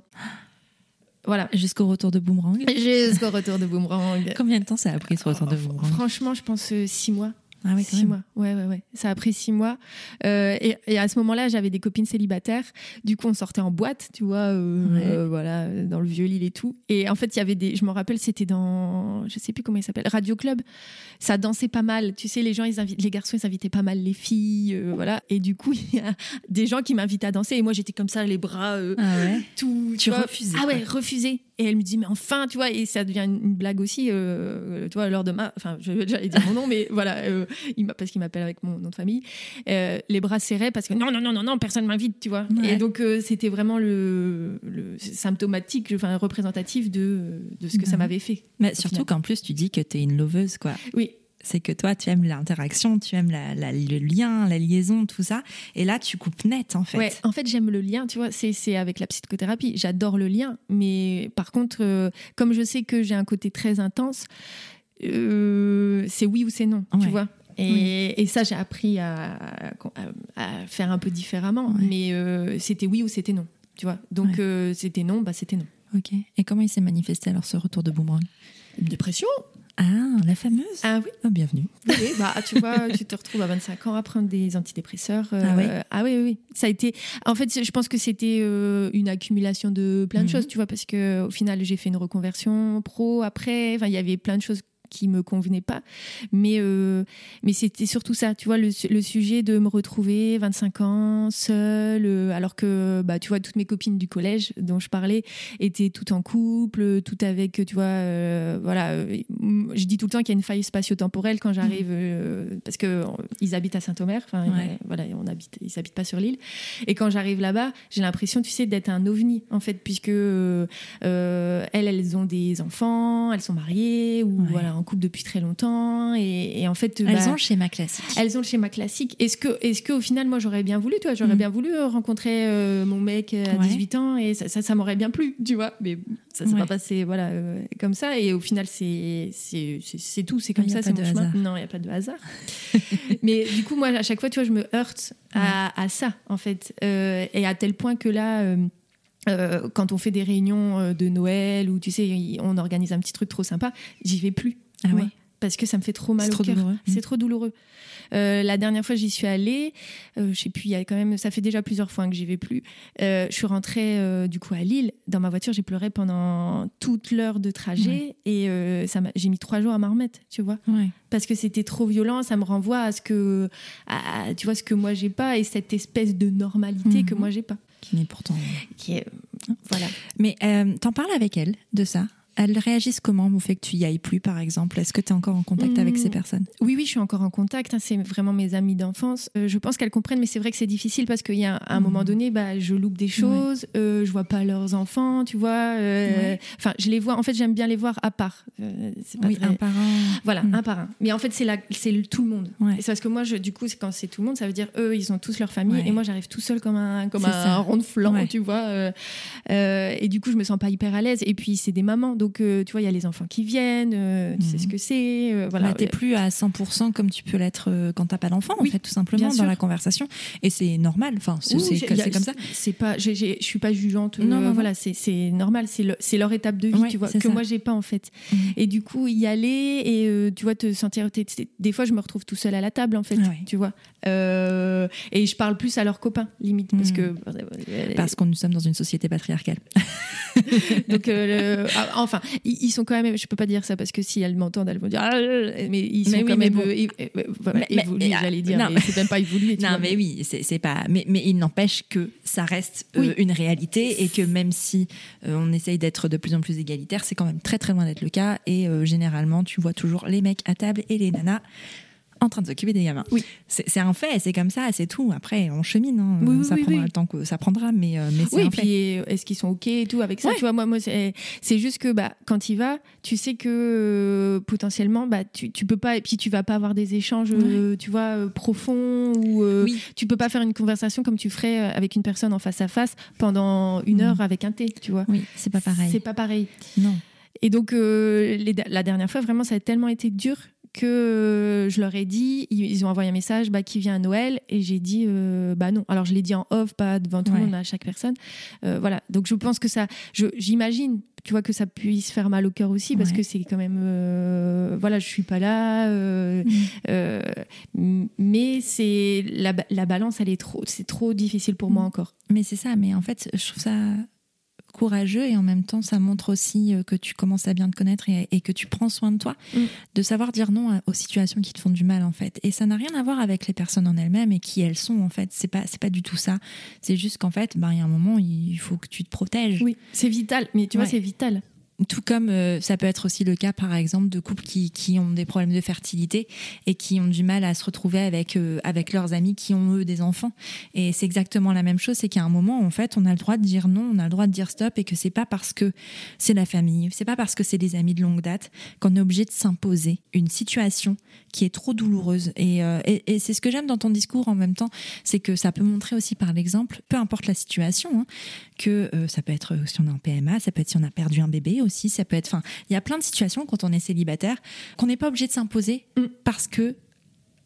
Voilà. Jusqu'au retour de Boomerang. Jusqu'au retour de Boomerang. Combien de temps ça a pris ce retour de Boomerang? Franchement, je pense euh, six mois. Ah oui, six même. mois. Ouais, ouais, ouais. Ça a pris six mois. Euh, et, et à ce moment-là, j'avais des copines célibataires. Du coup, on sortait en boîte, tu vois, euh, Ouais. euh, voilà, dans le vieux Lille et tout. Et en fait, il y avait des. Je me rappelle, c'était dans. Je sais plus comment il s'appelle. Radio Club. Ça dansait pas mal. Tu sais, les gens, ils invi- les garçons, ils invitaient pas mal les filles, voilà. Et du coup, il y a des gens qui m'invitaient à danser. Et moi, j'étais comme ça, les bras Ah ouais tout. Tu vois. refusais, Ah ouais, refusé. Et elle me dit, mais enfin, tu vois, et ça devient une, une blague aussi, euh, tu vois, lors de ma. Enfin, j'allais dire mon nom, mais voilà, euh, il parce qu'il m'appelle avec mon nom de famille. Euh, les bras serrés parce que non, non, non, non, non, personne m'invite, tu vois. Ouais. Et donc, c'était vraiment le, le symptomatique, enfin, représentatif de, de ce que ça Mhm. m'avait fait. Mais surtout qu'en plus, tu dis que tu es une loveuse, quoi. Oui, C'est que toi, tu aimes l'interaction, tu aimes la- la- le lien, la liaison, tout ça. Et là, tu coupes net, en fait. Ouais, en fait, j'aime le lien, tu vois, c'est, c'est avec la psychothérapie. J'adore le lien, mais par contre, euh, comme je sais que j'ai un côté très intense, euh, c'est oui ou c'est non, tu vois. Et, Oui. et ça, j'ai appris à, à- à faire un peu différemment, Ouais. mais euh, c'était oui ou c'était non, tu vois. Donc, Ouais. euh, c'était non, bah c'était non. Ok. Et comment il s'est manifesté alors ce retour de boomerang? Une dépression? Ah, la fameuse Ah oui, Ah, Bienvenue. oui, bah, tu vois, tu te retrouves à 25 ans à prendre des antidépresseurs. euh, Ah ouais ah oui, oui, oui. Ça a été. En fait, je pense que c'était euh, une accumulation de plein de Mhm. choses, tu vois, parce que au final, j'ai fait une reconversion pro après. Enfin, il y avait plein de choses qui me convenaient pas, mais euh, mais c'était surtout ça, tu vois, le, le sujet de me retrouver 25 ans seule, euh, alors que bah tu vois toutes mes copines du collège dont je parlais étaient toutes en couple, toutes avec, tu vois, euh, voilà, je dis tout le temps qu'il y a une faille spatio-temporelle quand j'arrive, euh, parce que euh, ils habitent à Saint-Omer, enfin Ouais. voilà, on habite, ils habitent pas sur l'île, et quand j'arrive là-bas, j'ai l'impression, tu sais, d'être un ovni en fait, puisque elles, elles ont des enfants, elles sont mariées ou Ouais. voilà en couple depuis très longtemps, et, et en fait, Elles bah, ont le schéma classique. elles ont le schéma classique. Est-ce que, est-ce que au final, moi, j'aurais bien voulu, tu vois, j'aurais Mm. bien voulu euh, rencontrer euh, mon mec euh, à Ouais. 18 ans et ça, ça, ça m'aurait bien plu, tu vois. Mais ça s'est Ouais. pas passé, voilà, euh, comme ça. Et au final, c'est, c'est, c'est, c'est tout, c'est comme ça, c'est mon chemin. hasard. Non, il y a pas de hasard. Mais du coup, moi, à chaque fois, tu vois, je me heurte à, à ça, en fait, Euh, et à tel point que là. euh, quand on fait des réunions de Noël ou tu sais on organise un petit truc trop sympa j'y vais plus Ah ouais parce que ça me fait trop mal au cœur. C'est trop douloureux. Euh, la dernière fois, j'y suis allée. euh, je sais plus, il y a quand même, ça fait déjà plusieurs fois que j'y vais plus. Euh, je suis rentrée euh, du coup à Lille. Dans ma voiture, j'ai pleuré pendant toute l'heure de trajet et ça j'ai mis trois jours à m'en remettre, tu vois, Ouais. parce que c'était trop violent. Ça me renvoie à ce que, à, tu vois, ce que moi j'ai pas et cette espèce de normalité que Mhm. moi j'ai pas. Qui n'est pourtant. Qui est, voilà. Mais t'en parles avec elle de ça? Elles réagissent comment au fait que tu y ailles plus, par exemple? Est-ce que tu es encore en contact avec ces personnes? Oui, oui, je suis encore en contact. hein, c'est vraiment mes amis d'enfance. Euh, je pense qu'elles comprennent, mais c'est vrai que c'est difficile parce qu'il y a un moment donné, bah, je loupe des choses, euh, je vois pas leurs enfants, tu vois. euh, Ouais. Enfin, je les vois. En fait, j'aime bien les voir à part. Euh, pas Oui, très- un par un. Voilà, Mm. un par un. Mais en fait, c'est la- c'est tout le monde. Ouais. C'est parce que moi, je, du coup, quand c'est tout le monde, ça veut dire eux, ils ont tous leur famille, Ouais. et moi, j'arrive tout seul comme un comme un, ça. rond de flanc, Ouais. tu vois. et du coup, je me sens pas hyper à l'aise. Et puis, c'est des mamans, donc euh, tu vois, il y a les enfants qui viennent, euh, tu sais Mhm. ce que c'est, euh, voilà. T'es plus à 100% comme tu peux l'être euh, quand t'as pas d'enfant, Oui, en fait, tout simplement, dans la conversation. Et c'est normal, enfin, c'est comme ça. C'est pas, je suis pas jugeante. Non, non, voilà, c'est normal. C'est le- c'est leur étape de vie, Ouais, tu vois, que ça. moi j'ai pas en fait. Mhm. Et du coup, y aller et tu vois te sentir. des fois, je me retrouve tout seul à la table en fait, Ouais. tu vois. Et je parle plus à leurs copains limite parce Mhm. que Parce que nous sommes dans une société patriarcale. donc le- ah, enfin ils, ils sont quand même. Je peux pas dire ça parce que si elles m'entendent, elles vont dire. Ah, mais ils sont Mais oui, quand mais même bon. é- voilà, Mais- mais- évolués, mais, j'allais dire. non. mais c'est même pas évolué. Non, vois, mais oui, c'est pas. Mais, mais il n'empêche que ça reste euh, une réalité et que même si euh, on essaye d'être de plus en plus égalitaire, c'est quand même très très loin d'être le cas. Et euh, généralement, tu vois toujours les mecs à table et les nanas en train de s'occuper des gamins. Oui. C'est un fait, c'est comme ça, c'est tout. Après, on chemine. hein. Oui, ça oui, prendra oui. le temps que ça prendra, mais, euh, mais c'est Oui, un et fait. puis est-ce qu'ils sont OK et tout avec ça Ouais. Tu vois, moi, moi c'est c'est juste que bah, quand il va, tu sais que euh, potentiellement, bah, tu, tu peux pas, et puis tu vas pas avoir des échanges, euh, tu vois, euh, profonds, ou Oui. tu peux pas faire une conversation comme tu ferais avec une personne en face à face pendant une heure avec un thé, tu vois. Oui, c'est pas pareil. C'est pas pareil. Non. Et donc, les- la dernière fois, vraiment, ça a tellement été dur que euh, je leur ai dit, ils, ont envoyé un message bah, qui vient à Noël, et j'ai dit euh, bah non. Alors je l'ai dit en off, pas devant tout Ouais. le monde, à chaque personne. Euh, voilà. Donc je pense que ça, j'imagine, tu vois, que ça puisse faire mal au cœur aussi, parce Ouais. que c'est quand même, euh, voilà, je suis pas là. euh, Mhm. euh, m- mais c'est la, ba- la balance, elle est trop, c'est trop difficile pour moi Mhm. encore. Mais c'est ça, mais en fait, je trouve ça courageux et en même temps, ça montre aussi euh, que tu commences à bien te connaître et, et que tu prends soin de toi, Mm. de savoir dire non à- aux situations qui te font du mal en fait. Et ça n'a rien à voir avec les personnes en elles-mêmes et qui elles sont en fait. C'est pas, c'est pas du tout ça. C'est juste qu'en fait, ben, il y a un moment, il faut que tu te protèges. Oui, c'est vital. Mais tu vois, c'est vital. Tout comme euh, ça peut être aussi le cas, par exemple, de couples qui, qui ont des problèmes de fertilité et qui ont du mal à se retrouver avec, euh, avec leurs amis qui ont eux des enfants. Et c'est exactement la même chose, c'est qu'à un moment, en fait, on a le droit de dire non, on a le droit de dire stop et que c'est pas parce que c'est la famille, c'est pas parce que c'est des amis de longue date qu'on est obligé de s'imposer une situation qui est trop douloureuse. Et, euh, et, c'est ce que j'aime dans ton discours en même temps, c'est que ça peut montrer aussi par l'exemple, peu importe la situation, hein, que ça peut être si on est en PMA, ça peut être si on a perdu un bébé aussi, ça peut être. Enfin, il y a plein de situations quand on est célibataire qu'on n'est pas obligé de s'imposer Mm. parce que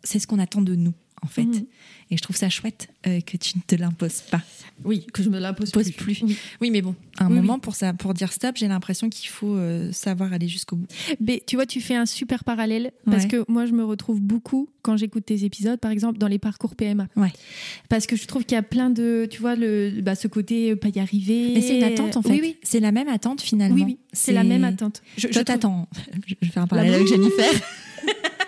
c'est ce qu'on attend de nous, en fait. Mhm. Et je trouve ça chouette euh, que tu ne te l'imposes pas. Oui, que je me l'impose Pose plus. plus. Oui. Oui, mais bon, à un Oui, moment, Pour, ça, pour dire stop, j'ai l'impression qu'il faut euh, savoir aller jusqu'au bout. Mais tu vois, tu fais un super parallèle parce Ouais. que moi, je me retrouve beaucoup quand j'écoute tes épisodes, par exemple, dans les parcours PMA. Ouais. Parce que je trouve qu'il y a plein de, tu vois, le, bah, ce côté euh, pas y arriver. Mais c'est une attente, en fait. Oui, oui. C'est la même attente, finalement. Oui, oui, c'est la même attente. Je, trouve- t'attends. Je vais faire un parallèle avec. Jennifer.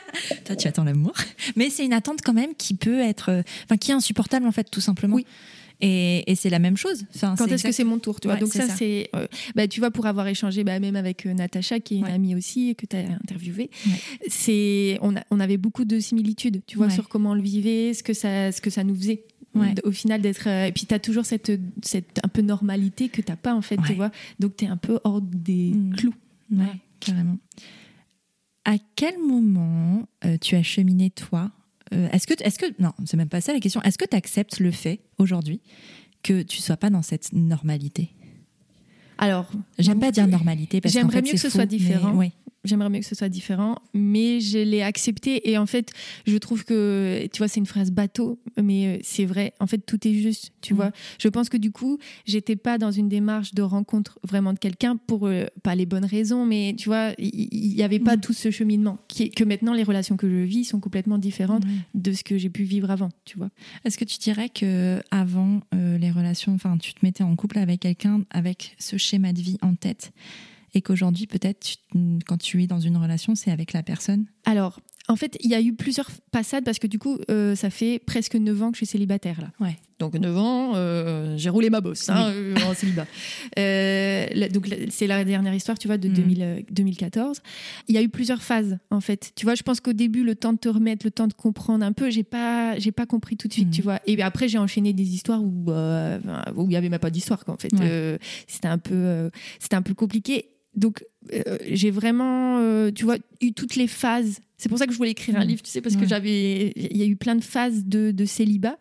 Toi, tu attends l'amour. Mais c'est une attente quand même qui peut être. euh, Enfin, qui est insupportable, en fait, tout simplement. Oui. Et, et c'est la même chose. Enfin, Quand est-ce exact- que c'est mon tour tu vois? Ouais, Donc ça, ça. c'est... euh, bah, tu vois, pour avoir échangé bah, même avec euh, Natacha, qui est une Ouais. amie aussi, et que tu as interviewée, Ouais. c'est, on, a- on avait beaucoup de similitudes, tu vois, sur comment on le vivait, ce que ça, ce que ça nous faisait. Au final, d'être. euh, et puis, tu as toujours cette, cette un peu normalité que tu pas, en fait, tu vois? Donc, tu es un peu hors des Mm. clous. Ouais, carrément. À quel moment euh, tu as cheminé, toi? Euh, Est-ce que, est-ce que. Non, c'est même pas ça la question. Est-ce que tu acceptes le fait, aujourd'hui, que tu sois pas dans cette normalité? Alors, J'aime pas dire normalité parce J'aimerais mieux que ce soit différent. mais- ouais. J'aimerais mieux que ce soit différent, mais je l'ai accepté. Et en fait, je trouve que, tu vois, c'est une phrase bateau, mais euh, c'est vrai. En fait, tout est juste, tu Mm. vois. Je pense que du coup, j'étais pas dans une démarche de rencontre vraiment de quelqu'un pour euh, pas les bonnes raisons, mais tu vois, il n'y avait pas Mm. tout ce cheminement. Qui est- que maintenant, les relations que je vis sont complètement différentes de ce que j'ai pu vivre avant, tu vois. Est-ce que tu dirais que avant euh, les relations, enfin, tu te mettais en couple avec quelqu'un avec ce schéma de vie en tête, et qu'aujourd'hui, peut-être, tu- quand tu es dans une relation, c'est avec la personne? Alors, en fait, il y a eu plusieurs passades parce que du coup, euh, ça fait presque 9 ans que je suis célibataire là. Ouais. Donc 9 ans, euh, j'ai roulé ma bosse hein, euh, en célibat. La- donc c'est la dernière histoire, tu vois, de Mhm. 2000, euh, 2014. Il y a eu plusieurs phases en fait. Tu vois, je pense qu'au début, le temps de te remettre, le temps de comprendre un peu, j'ai pas, j'ai pas compris tout de suite, tu vois. Et après, j'ai enchaîné des histoires où il y avait même pas d'histoire quoi, en fait. Ouais. C'était un peu, c'était un peu compliqué. Donc euh, j'ai vraiment, euh, tu vois, eu toutes les phases. C'est pour ça que je voulais écrire un Mhm. livre, tu sais, parce que Ouais. j'avais, il y a eu plein de phases de, de célibat.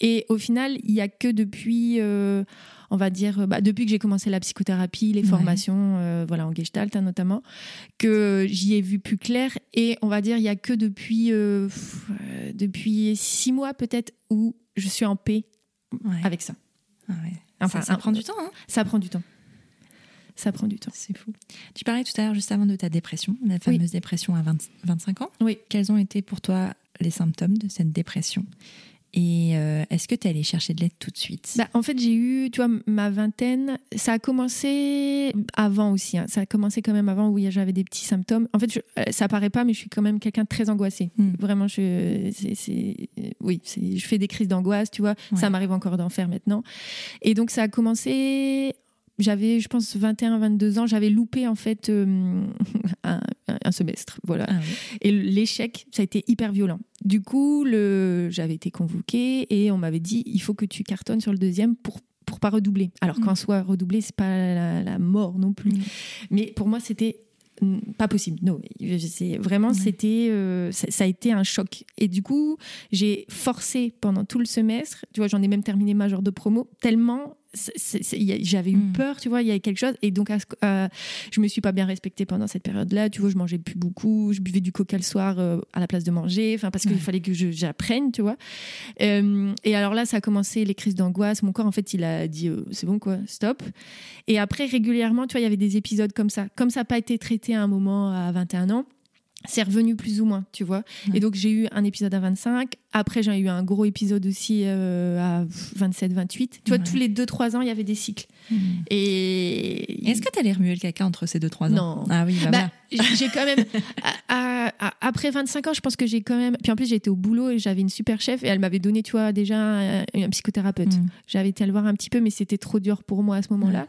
Et au final, il y a que depuis, euh, on va dire, bah, depuis que j'ai commencé la psychothérapie, les Ouais. formations, voilà, en Gestalt hein, notamment, que j'y ai vu plus clair. Et on va dire, il y a que depuis, pff, depuis six mois peut-être où je suis en paix Ouais. avec ça. Ah. Enfin, ça, ça un- prend du temps, hein Ça prend du temps. Ça prend du temps. C'est fou. Tu parlais tout à l'heure, juste avant, de ta dépression, la fameuse dépression à 20 25 ans. Oui. Quels ont été pour toi les symptômes de cette dépression? Et euh, est-ce que tu es allé chercher de l'aide tout de suite? Bah, en fait, j'ai eu, tu vois, ma vingtaine. Ça a commencé avant aussi. hein. Ça a commencé quand même avant où j'avais des petits symptômes. En fait, je, euh, ça paraît pas, mais je suis quand même quelqu'un de très angoissé. Hmm. Vraiment, je, c'est- oui, je fais des crises d'angoisse, tu vois. Ouais. Ça m'arrive encore d'en faire maintenant. Et donc, ça a commencé. J'avais, je pense, 21, 22 ans. J'avais loupé, en fait, euh, un, un semestre. Voilà. Ah oui. Et l'échec, ça a été hyper violent. Du coup, le... j'avais été convoquée et on m'avait dit il faut que tu cartonnes sur le deuxième pour pour pas redoubler. Alors Mm. qu'en soi, redoubler, c'est pas la, la mort non plus. Mm. Mais pour moi, c'était pas possible. Non, vraiment c'était euh, ça, ça a été un choc. Et du coup, j'ai forcé pendant tout le semestre. Tu vois, j'en ai même terminé ma genre de promo tellement a- j'avais eu Mm. peur, tu vois, il y avait quelque chose. Et donc, euh, je me suis pas bien respectée pendant cette période-là. Tu vois, je mangeais plus beaucoup, je buvais du coca le soir euh, à la place de manger, enfin parce qu'il Ouais. fallait que j'apprenne, tu vois. Euh, et alors là, ça a commencé les crises d'angoisse. Mon corps, en fait, il a dit euh, c'est bon quoi, stop. Et après, régulièrement, tu vois, il y avait des épisodes comme ça. Comme ça n'a pas été traité à un moment à 21 ans. C'est revenu plus ou moins, tu vois. Ouais. Et donc, j'ai eu un épisode à 25. Après, j'ai eu un gros épisode aussi euh, à 27, 28. Tu vois, Ouais. tous les 2-3 ans, il y avait des cycles. Hmm. Et. Est-ce que tu allais remuer le caca entre ces deux trois ans Non. Ah oui, bah, Bah, j'ai quand même à- à- à- après 25 ans je pense que j'ai quand même puis en plus j'étais au boulot et j'avais une super chef et elle m'avait donné tu vois déjà un, un psychothérapeute. Hmm. j'avais été le voir un petit peu mais c'était trop dur pour moi à ce moment-là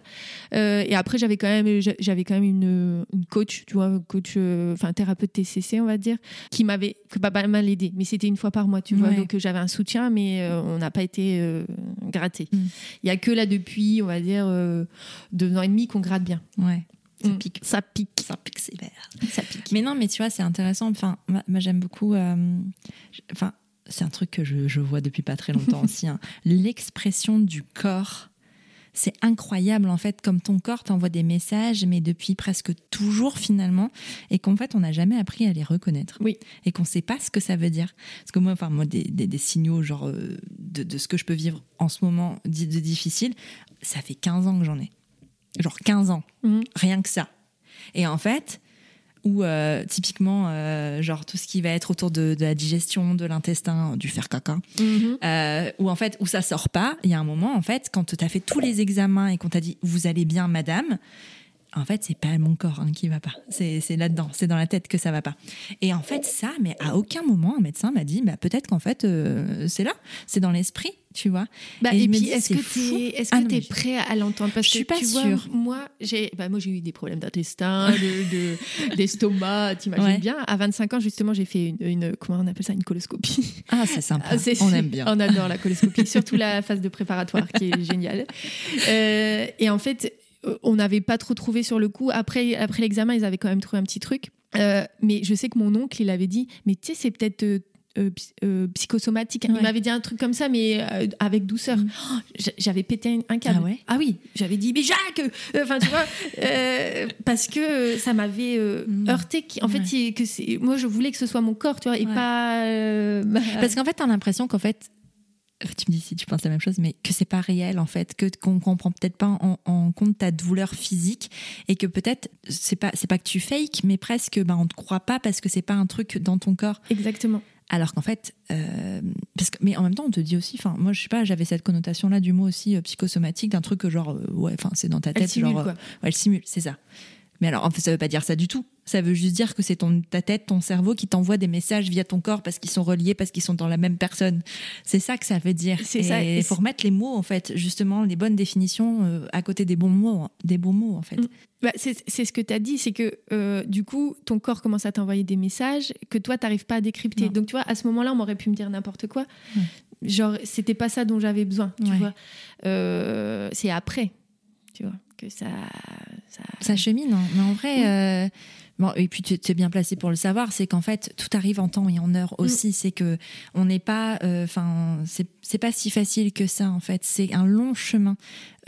Euh, et après j'avais quand même j'a- j'avais quand même une, une coach tu vois un coach euh, enfin thérapeute TCC on va dire qui m'avait que pas mal aidé mais c'était une fois par mois tu vois Ouais. donc euh, j'avais un soutien mais euh, on n'a pas été euh, gratté Mm. il y a que là depuis on va dire euh, deux ans et demi qu'on gratte bien Ouais. Ça Mm. pique. ça pique Ça pique sévère. ça pique Mais non, mais tu vois, c'est intéressant. Enfin, moi, j'aime beaucoup. Enfin, c'est un truc que je, je vois depuis pas très longtemps aussi. hein. L'expression du corps. C'est incroyable en fait, comme ton corps t'envoie des messages, mais depuis presque toujours finalement, et qu'en fait on n'a jamais appris à les reconnaître. Oui. Et qu'on sait pas ce que ça veut dire. Parce que moi, enfin moi, des, des- des signaux genre euh, de, de ce que je peux vivre en ce moment de difficile, ça fait 15 ans que j'en ai. Genre 15 ans Mhm. rien que ça. Et en fait, ou typiquement, euh, genre tout ce qui va être autour de, de la digestion, de l'intestin, du fer caca, Mhm. euh, où en fait, où ça sort pas, il y a un moment, en fait, quand tu as fait tous les examens et qu'on t'a dit vous allez bien, madame, en fait, c'est pas mon corps hein, qui va pas. C'est c'est là-dedans, c'est dans la tête que ça va pas. Et en fait, ça, mais à aucun moment, un médecin m'a dit bah, peut-être qu'en fait, euh, c'est là, c'est dans l'esprit, tu vois. Bah, Et puis, est-ce que tu es, est-ce Ah je- prêt à l'entendre? Parce Je suis que pas tu vois, sûre. moi, j'ai bah, moi, j'ai eu des problèmes d'intestin, de, de- d'estomac, t'imagines Ouais. bien. À 25 ans, justement, j'ai fait une, une- comment on appelle ça, une coloscopie. Ah, c'est sympa. Ah, On aime bien. On adore la coloscopie, surtout la phase de préparatoire qui est géniale. Euh, et en fait, euh, on n'avait pas trop trouvé sur le coup. Après, après l'examen, ils avaient quand même trouvé un petit truc. Euh, mais je sais que mon oncle, il avait dit, mais tu sais, c'est peut-être euh, euh, euh, psychosomatique. Il m'avait dit un truc comme ça, mais avec douceur. Mm. Oh, j'avais pété un câble. Ah, ah oui, j'avais dit, mais Jacques Enfin, tu vois, parce que ça m'avait mm. heurté. En fait, que moi, je voulais que ce soit mon corps, tu vois, et pas. Parce qu'en fait, t'as l'impression qu'en fait, tu me dis si tu penses la même chose, mais que c'est pas réel en fait, que qu'on comprend peut-être pas en, compte ta douleur physique et que peut-être c'est pas c'est pas que tu fake, mais presque ben on te croit pas parce que c'est pas un truc dans ton corps. Exactement. Alors qu'en fait, euh, parce que, mais en même temps, on te dit aussi, enfin, moi, je sais pas, j'avais cette connotation-là du mot aussi euh, psychosomatique, d'un truc genre, euh, ouais, enfin, c'est dans ta tête, elle genre, quoi. elle simule, c'est ça. Mais alors, en fait, ça veut pas dire ça du tout. Ça veut juste dire que c'est ton, ta tête, ton cerveau qui t'envoie des messages via ton corps parce qu'ils sont reliés, parce qu'ils sont dans la même personne. C'est ça que ça veut dire. C'est ça. Il faut remettre les mots, en fait, justement, les bonnes définitions euh, à côté des bons mots, des bons mots, en fait. Mm. Bah, c'est ce que tu as dit, c'est que euh, du coup, ton corps commence à t'envoyer des messages que toi, tu n'arrives pas à décrypter. Donc, tu vois, à ce moment-là, on m'aurait pu me dire n'importe quoi. Genre, c'était pas ça dont j'avais besoin, tu vois. Euh, c'est après, tu vois que ça, ça... chemine. Hein. Mais en vrai, euh, bon, et puis tu es bien placé pour le savoir, c'est qu'en fait tout arrive en temps et en heure mm. aussi. C'est que on n'est pas, euh, enfin, c'est pas si facile que ça en fait. C'est un long chemin.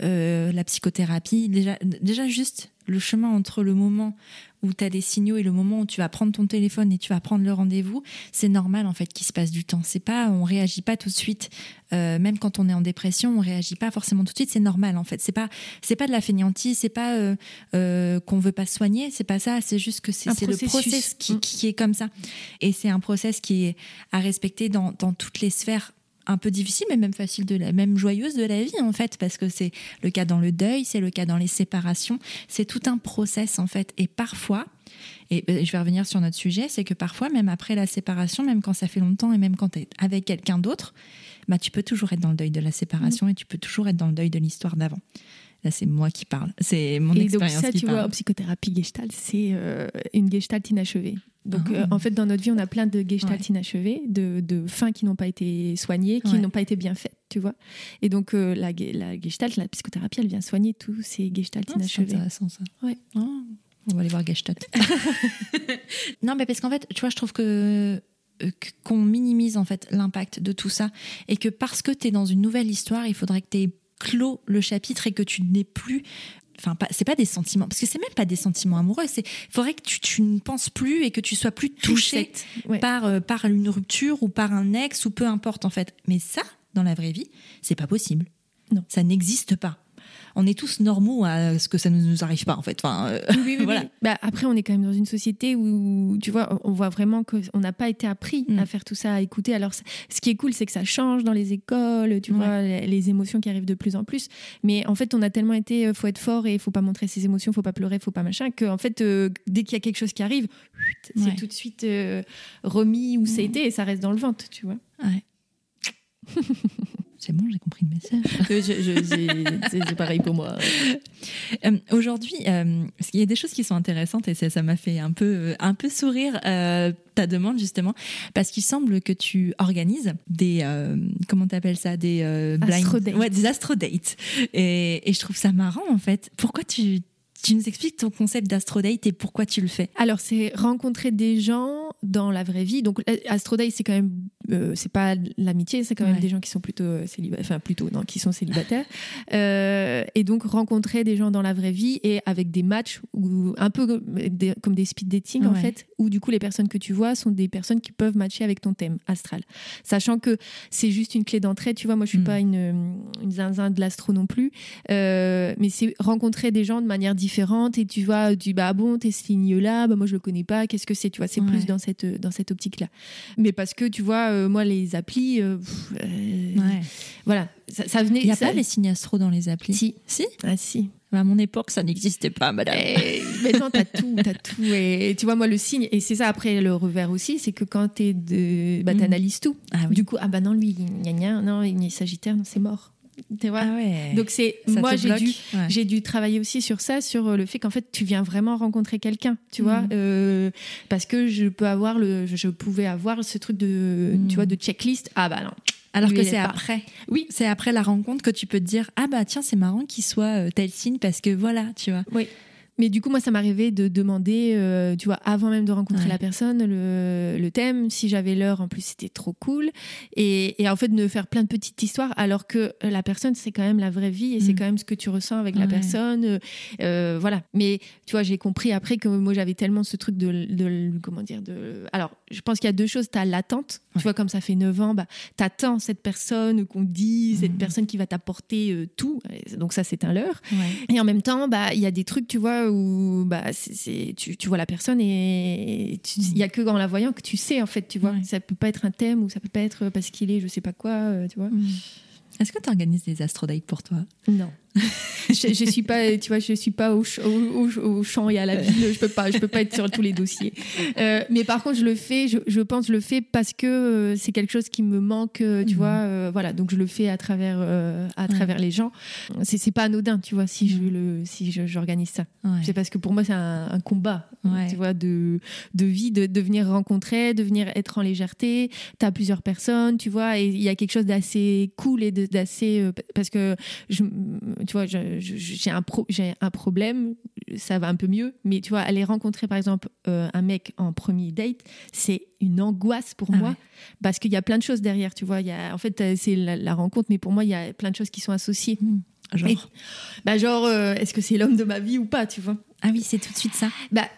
Euh, la psychothérapie, déjà, déjà juste le chemin entre le moment où tu as des signaux et le moment où tu vas prendre ton téléphone et tu vas prendre le rendez-vous, c'est normal en fait qu'il se passe du temps. C'est pas, on réagit pas tout de suite. Euh, même quand on est en dépression, on réagit pas forcément tout de suite. C'est normal en fait. C'est pas, c'est pas de la fainéantise. C'est pas euh, euh, qu'on veut pas soigner. C'est pas ça. C'est juste que c'est le process qui, mm. qui, est comme ça. Et c'est un process qui est à respecter dans, dans toutes les sphères un peu difficile, mais même facile de la, même joyeuse de la vie en fait, parce que c'est le cas dans le deuil, c'est le cas dans les séparations, c'est tout un process en fait. Et parfois, et euh, je vais revenir sur notre sujet, c'est que parfois, même après la séparation, même quand ça fait longtemps et même quand tu es avec quelqu'un d'autre, bah, tu peux toujours être dans le deuil de la séparation et tu peux toujours être dans le deuil de l'histoire d'avant. Là, c'est moi qui parle. C'est mon expérience. Et donc, ça, tu vois, en psychothérapie gestalt, c'est euh, une gestalt inachevée. Donc, ah. euh, en fait, dans notre vie, on a plein de gestalt inachevées, de, de, fins qui n'ont pas été soignées, qui n'ont pas été bien faites, tu vois. Et donc, euh, la, la gestalt, la psychothérapie, elle vient soigner tous ces gestalt oh, inachevés. C'est intéressant, ça. Ouais. Oh, on va aller voir gestalt. non, mais parce qu'en fait, tu vois, je trouve que euh, qu'on minimise en fait l'impact de tout ça et que parce que tu es dans une nouvelle histoire, il faudrait que tu aies clos le chapitre et que tu n'aies plus enfin c'est pas des sentiments parce que c'est même pas des sentiments amoureux c'est faudrait que tu, ne penses plus et que tu sois plus touché par euh, par une rupture ou par un ex ou peu importe en fait. Mais ça dans la vraie vie c'est pas possible. Non. Ça n'existe pas on est tous normaux à ce que ça ne nous arrive pas en fait. Enfin, euh, oui, oui, voilà. Bah, après, on est quand même dans une société où, tu vois, on voit vraiment qu'on n'a pas été appris mm. à faire tout ça, à écouter. Alors, ce qui est cool, c'est que ça change dans les écoles, tu vois, les, émotions qui arrivent de plus en plus. Mais en fait, on a tellement été, euh, faut être fort et il faut pas montrer ses émotions, faut pas pleurer, faut pas machin, que en fait, euh, dès qu'il y a quelque chose qui arrive, c'est tout de suite remis où c'était mm. et ça reste dans le ventre, tu vois. Ouais. C'est bon, j'ai compris le message. c'est pareil pour moi. Euh, aujourd'hui, euh, il y a des choses qui sont intéressantes et ça m'a fait un peu, euh, un peu sourire ta demande justement, parce qu'il semble que tu organises des, comment t'appelles ça, des blind, ouais, des astrodates. Et, et je trouve ça marrant en fait. Pourquoi tu tu nous expliques ton concept d'astrodate et pourquoi tu le fais? Alors, c'est rencontrer des gens dans la vraie vie. Donc, astrodate, c'est quand même, euh, c'est pas l'amitié, c'est quand même des gens qui sont plutôt euh, célibataires, enfin plutôt non, qui sont célibataires. euh, et donc rencontrer des gens dans la vraie vie et avec des matchs ou un peu comme des speed dating en fait, où du coup les personnes que tu vois sont des personnes qui peuvent matcher avec ton thème astral, sachant que c'est juste une clé d'entrée. Tu vois, moi je suis hmm. pas une, une zinzin de l'astro non plus, euh, mais c'est rencontrer des gens de manière différente et tu vois du bah bon t'es ce signe là bah moi je le connais pas qu'est-ce que c'est tu vois c'est plus dans cette dans cette optique là mais parce que tu vois euh, moi les applis euh, euh, voilà ça, venait il n'y a pas les signes astro dans les applis si si ah si à mon époque, ça n'existait pas, madame. Et maintenant, t'as tout, t'as tout. Et tu vois, moi, le signe, et c'est ça après le revers aussi, c'est que quand t'es de, bah, t'analyses tout. Ah du coup, ah bah non, lui, gna gna, non, il est Sagittaire, non, c'est mort. Tu vois? Ah Donc c'est moi j'ai dû j'ai dû travailler aussi sur ça, sur euh, le fait qu'en fait tu viens vraiment rencontrer quelqu'un, tu vois, mhm. euh, parce que je peux avoir le, je pouvais avoir ce truc de, tu vois, de checklist. Ah bah non. Alors que c'est après. Oui, c'est après la rencontre que tu peux te dire ah bah tiens c'est marrant qu'il soit euh, tel signe parce que voilà, tu vois. Oui. Mais du coup, moi, ça m'arrivait de demander, euh, tu vois, avant même de rencontrer Ouais. la personne, le, le thème. Si j'avais l'heure, en plus, c'était trop cool. Et, et en fait, de faire plein de petites histoires, alors que la personne, c'est quand même la vraie vie et c'est Mm. quand même ce que tu ressens avec la personne. euh, euh, voilà. Mais tu vois, j'ai compris après que moi, j'avais tellement ce truc de, de- comment dire, de. Alors, je pense qu'il y a deux choses. Tu as l'attente. Ouais. Tu vois, comme ça fait 9 ans, bah, tu attends cette personne qu'on dit, cette Mm. personne qui va t'apporter euh, tout. Donc, ça, c'est un leurre. Ouais. Et en même temps, bah, il y a des trucs, tu vois, où bah, c'est, tu, tu vois la personne et il y a que en la voyant que tu sais, en fait, tu vois. Ouais. Ça peut pas être un thème ou ça peut pas être parce qu'il est je sais pas quoi, euh, tu vois. Est-ce que tu organises des astrodates pour toi? Non. je, je suis pas, tu vois, je suis pas au, au, au- au champ et à la ville. Je peux pas, je peux pas être sur tous les dossiers. Euh, mais par contre, je le fais. Je, je pense, je le fais parce que euh, c'est quelque chose qui me manque, euh, tu Mhm. vois. euh, voilà, donc je le fais à travers, euh, à Ouais. travers les gens. C'est, c'est pas anodin, tu vois, si je Mhm. le, si je- j'organise ça. Ouais. C'est parce que pour moi, c'est un, un combat, Ouais. tu vois, de, de vie, de, de venir rencontrer, de venir être en légèreté. Tu as plusieurs personnes, tu vois, et il y a quelque chose d'assez cool et de- d'assez. parce que, je, tu vois, j'ai un, pro- un problème, ça va un peu mieux, mais tu vois, aller rencontrer, par exemple, euh, un mec en premier date, c'est une angoisse pour Ah moi ouais. parce qu'il y a plein de choses derrière, tu vois. Il y a, en fait, euh, c'est la, la rencontre, mais pour moi, il y a plein de choses qui sont associées. Genre. Et- Bah, genre, euh, est-ce que c'est l'homme de ma vie ou pas, tu vois? Ah oui, c'est tout de suite ça. bah,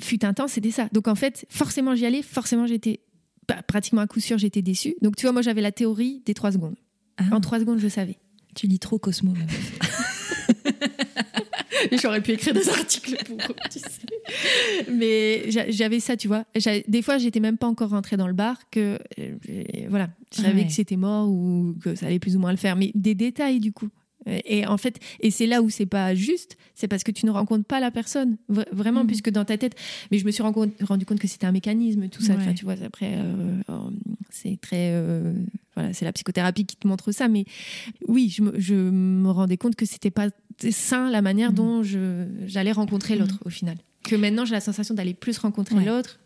fut un temps, c'était ça. Donc en fait, forcément j'y allais, forcément j'étais bah, pratiquement à coup sûr, j'étais déçue. Donc tu vois, moi j'avais la théorie des trois secondes. Ah, En trois secondes, je savais. Tu lis trop Cosmo. ma j'aurais pu écrire des articles pour, tu sais. Mais j'a- j'avais ça, tu vois. Des fois, j'étais même pas encore rentrée dans le bar que, euh, voilà, je savais Ouais. que c'était mort ou que ça allait plus ou moins le faire. Mais des détails, du coup. Et en fait, et c'est là où c'est pas juste, c'est parce que tu ne rencontres pas la personne, Vra- vraiment, Mhm. puisque dans ta tête. Mais je me suis rendu compte que c'était un mécanisme, tout ça. Ouais. Enfin, tu vois, après, euh, euh, c'est très, euh, voilà, c'est la psychothérapie qui te montre ça. Mais oui, je me, je me rendais compte que c'était pas sain la manière Mhm. dont j'allais rencontrer l'autre au final. Que maintenant, j'ai la sensation d'aller plus rencontrer Ouais. l'autre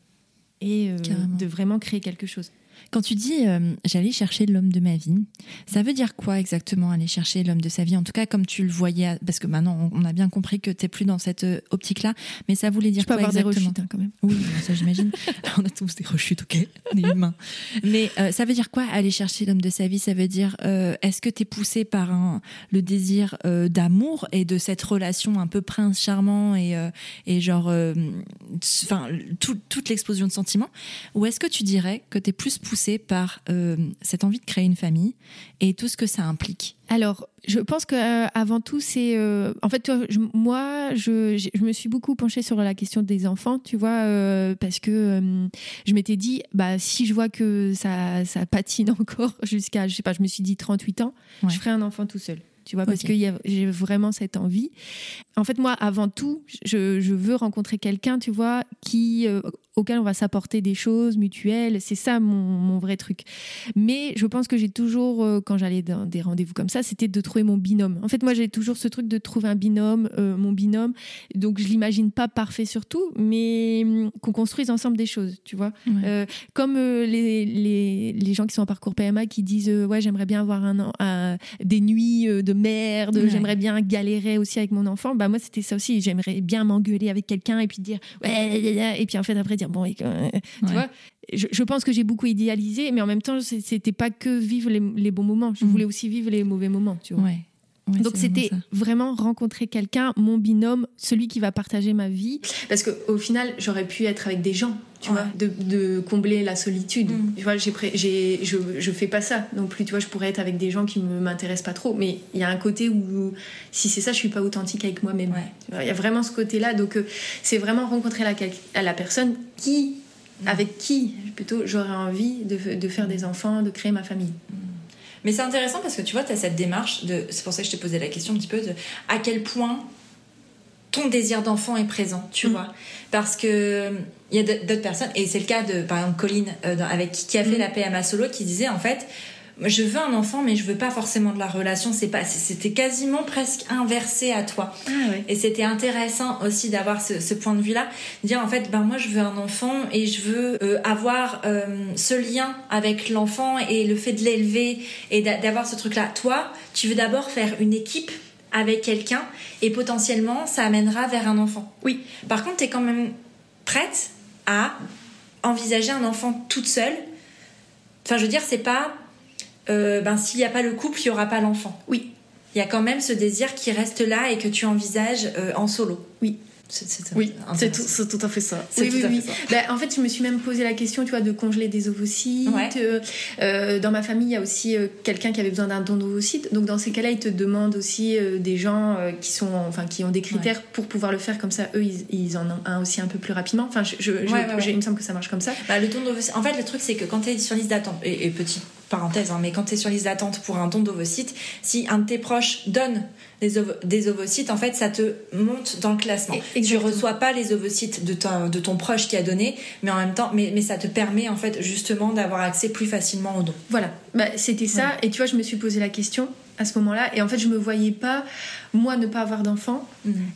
et euh, de vraiment créer quelque chose. Quand tu dis euh, j'allais chercher l'homme de ma vie, ça veut dire quoi exactement aller chercher l'homme de sa vie? En tout cas, comme tu le voyais, parce que maintenant on a bien compris que tu n'es plus dans cette euh, optique-là, mais ça voulait dire Je peux quoi avoir des exactement? rechutes hein, quand même. Oui, ça j'imagine. on a tous des rechutes, ok? On est humains. Mais euh, ça veut dire quoi aller chercher l'homme de sa vie? Ça veut dire euh, est-ce que tu es poussé par un, le désir d'amour et de cette relation un peu prince charmant et, et genre, enfin, tout- toute l'explosion de sentiments? Ou est-ce que tu dirais que tu es plus poussé par euh, cette envie de créer une famille et tout ce que ça implique Alors, je pense que euh, avant tout, c'est. euh, en fait, je- moi, je, me suis beaucoup penchée sur la question des enfants, tu vois, parce que je m'étais dit, bah, si je vois que ça, ça patine encore jusqu'à, je sais pas, je me suis dit 38 ans, Ouais. je ferai un enfant tout seul. Tu vois, parce que j'ai vraiment cette envie. En fait, moi, avant tout, je, je veux rencontrer quelqu'un, tu vois, qui, euh, auquel on va s'apporter des choses mutuelles. C'est ça mon, mon vrai truc. Mais je pense que j'ai toujours, euh, quand j'allais dans des rendez-vous comme ça, c'était de trouver mon binôme. En fait, moi, j'ai toujours ce truc de trouver un binôme, euh, mon binôme. Donc, je l'imagine pas parfait surtout, mais hum, qu'on construise ensemble des choses, tu vois. Comme les, les, les gens qui sont en parcours PMA qui disent ouais j'aimerais bien avoir un, des nuits de merde Ouais. j'aimerais bien galérer aussi avec mon enfant bah moi c'était ça aussi j'aimerais bien m'engueuler avec quelqu'un et puis dire ouais et puis en fait après dire bon et euh, tu Ouais. vois je, je pense que j'ai beaucoup idéalisé mais en même temps c'était pas que vivre les, les bons moments je Mhm. voulais aussi vivre les mauvais moments tu vois Ouais. Ouais, donc vraiment c'était vraiment rencontrer quelqu'un, mon binôme, celui qui va partager ma vie. Parce qu'au final, j'aurais pu être avec des gens, tu Ouais. vois, de, de combler la solitude. Mm. Tu vois, j'ai, j'ai, je, je fais pas ça non plus. Tu vois, je pourrais être avec des gens qui me m'intéressent pas trop, mais il y a un côté où si c'est ça, je suis pas authentique avec moi-même. Ouais. Il y a vraiment ce côté-là. Donc euh, c'est vraiment rencontrer la, la personne qui, Mm. avec qui plutôt j'aurais envie de, de faire des enfants, de créer ma famille. Mais c'est intéressant parce que tu vois, tu as cette démarche de. C'est pour ça que je te posais la question un petit peu de à quel point ton désir d'enfant est présent, tu Mm. vois? Parce que il y a d'autres personnes, et c'est le cas de, par exemple, Colline, euh, avec qui, qui a fait Mm. la PMA solo, qui disait en fait. Je veux un enfant, mais je veux pas forcément de la relation. C'est pas, c'était quasiment presque inversé à toi. Ah. Et c'était intéressant aussi d'avoir ce, ce point de vue-là, dire en fait, ben moi je veux un enfant et je veux euh, avoir euh, ce lien avec l'enfant et le fait de l'élever et d'a- d'avoir ce truc-là. Toi, tu veux d'abord faire une équipe avec quelqu'un et potentiellement ça amènera vers un enfant. Oui. Par contre, tu es quand même prête à envisager un enfant toute seule. Enfin, je veux dire, c'est pas. Euh, ben, s'il n'y a pas le couple, il n'y aura pas l'enfant. Oui. Il y a quand même ce désir qui reste là et que tu envisages euh, en solo. Oui. C'est, c'est- Oui, c'est tout, à fait ça. Oui, tout oui, à fait oui. ça. Bah, en fait, je me suis même posé la question, tu vois, de congeler des ovocytes. Ouais. Euh, dans ma famille, il y a aussi euh, quelqu'un qui avait besoin d'un don d'ovocytes. Donc, dans ces cas-là, ils te demandent aussi euh, des gens qui sont, enfin, qui ont des critères pour pouvoir le faire. Comme ça, eux, ils, ils en ont un aussi un peu plus rapidement. Enfin, je, Ouais, il me semble que ça marche comme ça. Bah, le don d'ovocytes. En fait, le truc, c'est que quand tu es sur liste d'attente, et, et petite parenthèse, hein, mais quand tu es sur liste d'attente pour un don d'ovocytes, si un de tes proches donne des, ovo- des ovocytes, en fait, ça te monte dans le classement. Et- Tu exactement. reçois pas les ovocytes de ton, de ton proche qui a donné, mais en même temps, mais, mais ça te permet, en fait, justement, d'avoir accès plus facilement au don. Voilà, bah, c'était ça. Et tu vois, je me suis posé la question à ce moment-là. Et en fait, je me voyais pas, moi, ne pas avoir d'enfant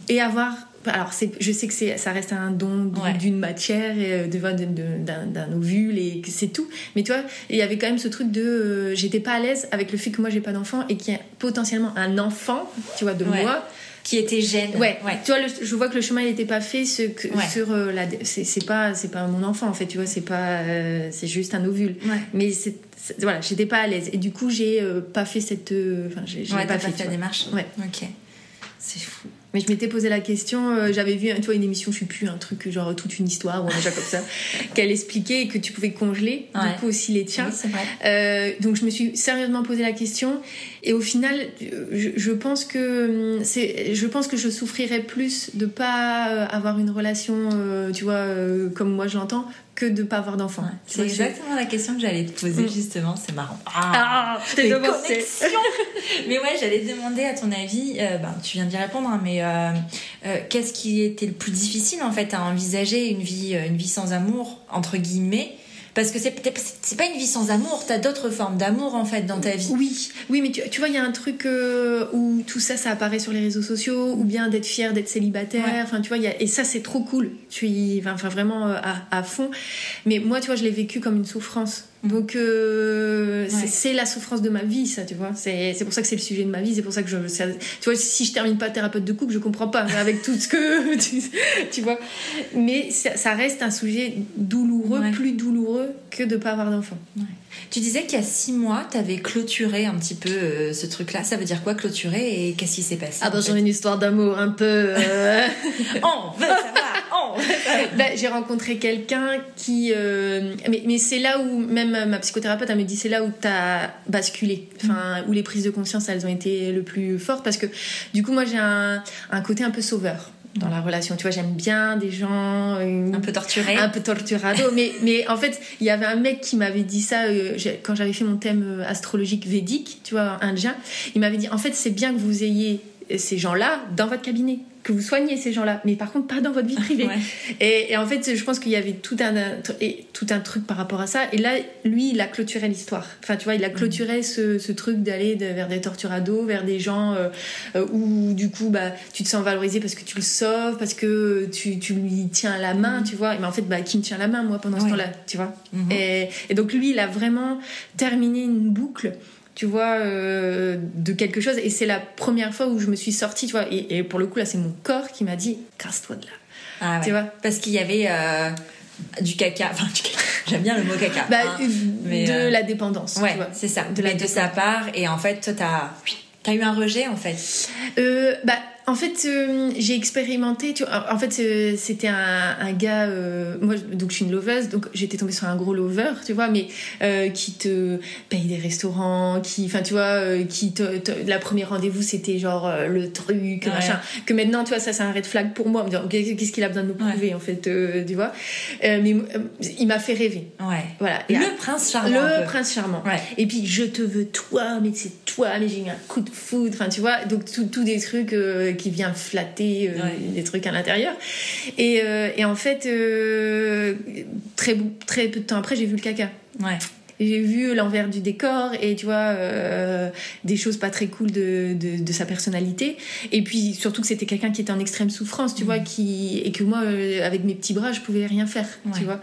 et avoir. Alors, je sais que c'est, ça reste un don d- Ouais. d'une matière, et, euh, d'un, ovule, et c'est tout. Mais tu vois, il y avait quand même ce truc de. euh, j'étais pas à l'aise avec le fait que moi, j'ai pas d'enfant et qu'il y a potentiellement un enfant, tu vois, de Ouais. moi. Qui était gêne. Ouais, tu vois, le- je vois que le chemin, il n'était pas fait ce que- Ouais. sur euh, la. C'est, pas, c'est pas mon enfant, en fait, tu vois, c'est pas. euh, c'est juste un ovule. Ouais. Mais c'est, voilà, j'étais pas à l'aise. Et du coup, j'ai pas fait cette. Enfin, j'ai, Ouais, pas fait, pas fait tu la démarche. Ouais. Ok. C'est fou. Mais je m'étais posé la question, euh, j'avais vu tu vois, une émission, je sais plus, un truc genre toute une histoire ou un truc comme ça, qu'elle expliquait que tu pouvais congeler, Ouais. du coup aussi les tiens. Oui, c'est vrai. Euh, donc je me suis sérieusement posé la question et au final je, je pense que hum, c'est je pense que je souffrirais plus de pas euh, avoir une relation euh, tu vois comme moi je l'entends que de pas avoir d'enfant. Ouais. C'est exactement la question que j'allais te poser, Mm. justement. C'est marrant. Ah, devancé. connexions. mais ouais, j'allais te demander à ton avis, euh, ben, tu viens d'y répondre, hein, mais euh, euh, qu'est-ce qui était le plus difficile en fait à envisager une vie, une vie sans amour entre guillemets Parce que c'est c'est pas une vie sans amour, t'as d'autres formes d'amour en fait dans ta vie. Oui, oui, mais tu, tu vois, il y a un truc euh, où tout ça, ça apparaît sur les réseaux sociaux, ou bien d'être fier d'être célibataire. Ouais. Enfin, tu vois, y a, et ça, c'est trop cool. Tu y, enfin, vraiment euh, à, à fond. Mais moi, tu vois, je l'ai vécu comme une souffrance. Donc, euh, c'est- Ouais. c'est la souffrance de ma vie, ça, tu vois. C'est pour ça que c'est le sujet de ma vie. C'est pour ça que je, ça- tu vois, si je termine pas thérapeute de couple, je comprends pas avec tout ce que, tu, tu vois. Mais ça, ça reste un sujet douloureux, Ouais. plus douloureux que de pas avoir d'enfant. Tu disais qu'il y a six mois, t'avais clôturé un petit peu euh, ce truc-là. Ça veut dire quoi clôturer et qu'est-ce qui s'est passé Ah bah en j'ai fait une histoire d'amour un peu. euh, On veut savoir. Bah, j'ai rencontré quelqu'un qui. euh, Mais, mais c'est là où, même ma psychothérapeute, elle me dit c'est là où t'as basculé. Enfin, où les prises de conscience, elles ont été le plus fortes. Parce que du coup, moi, j'ai un, un côté un peu sauveur dans la relation. Tu vois, j'aime bien des gens. euh, Un peu torturé. un peu torturado mais mais en fait il y avait un mec qui m'avait dit ça euh, quand j'avais fait mon thème euh, astrologique védique tu vois indien il m'avait dit en fait c'est bien que vous ayez ces gens-là dans votre cabinet que vous soignez ces gens-là mais par contre pas dans votre vie privée. Ouais. et, et en fait je pense qu'il y avait tout un, et tout un truc par rapport à ça. Et là lui il a clôturé l'histoire. Enfin tu vois il a clôturé ce, ce truc d'aller de- vers des torturados vers des gens euh, euh, où du coup bah tu te sens valorisé parce que tu le sauves parce que tu, tu lui tiens la main tu vois. Mais en fait bah qui me tient la main moi pendant ce temps-là tu vois. Mhm. et, et donc lui il a vraiment terminé une boucle tu vois euh, de quelque chose et c'est la première fois où je me suis sortie tu vois et, et pour le coup là c'est mon corps qui m'a dit casse-toi de là Ah ouais. tu vois Parce qu'il y avait euh, du caca. Enfin, du caca. J'aime bien le mot caca. bah, hein. mais, de euh, la dépendance Ouais, c'est ça. De la de sa part. Et en fait, toi, t'as as eu un rejet, en fait. Euh, bah, en fait, euh, j'ai expérimenté. Tu vois, en fait, euh, c'était un, un gars. euh, moi, donc, je suis une loveuse, donc j'étais tombée sur un gros lover, tu vois, mais qui te paye des restaurants, qui, enfin, tu vois, qui te, te- la première rendez-vous, c'était genre le truc, Ouais. machin. Que maintenant, tu vois, ça, c'est un red flag pour moi. Qu'est-ce qu'il a besoin de nous prouver, en fait, tu vois. Mais il m'a fait rêver. Ouais. Voilà. Et Le prince charmant. le prince charmant. Ouais. Et puis je te veux toi, mais c'est toi, mais j'ai eu un coup de foudre. Enfin, tu vois, donc tout, tout des trucs euh, qui viennent flatter euh, Ouais. des trucs à l'intérieur. Et, euh, et en fait, euh, très, très peu de temps après, j'ai vu le caca. Ouais. J'ai vu l'envers du décor et tu vois euh, des choses pas très cool de, de, de sa personnalité et puis surtout que c'était quelqu'un qui était en extrême souffrance tu vois qui et que moi euh, avec mes petits bras je pouvais rien faire Ouais. tu vois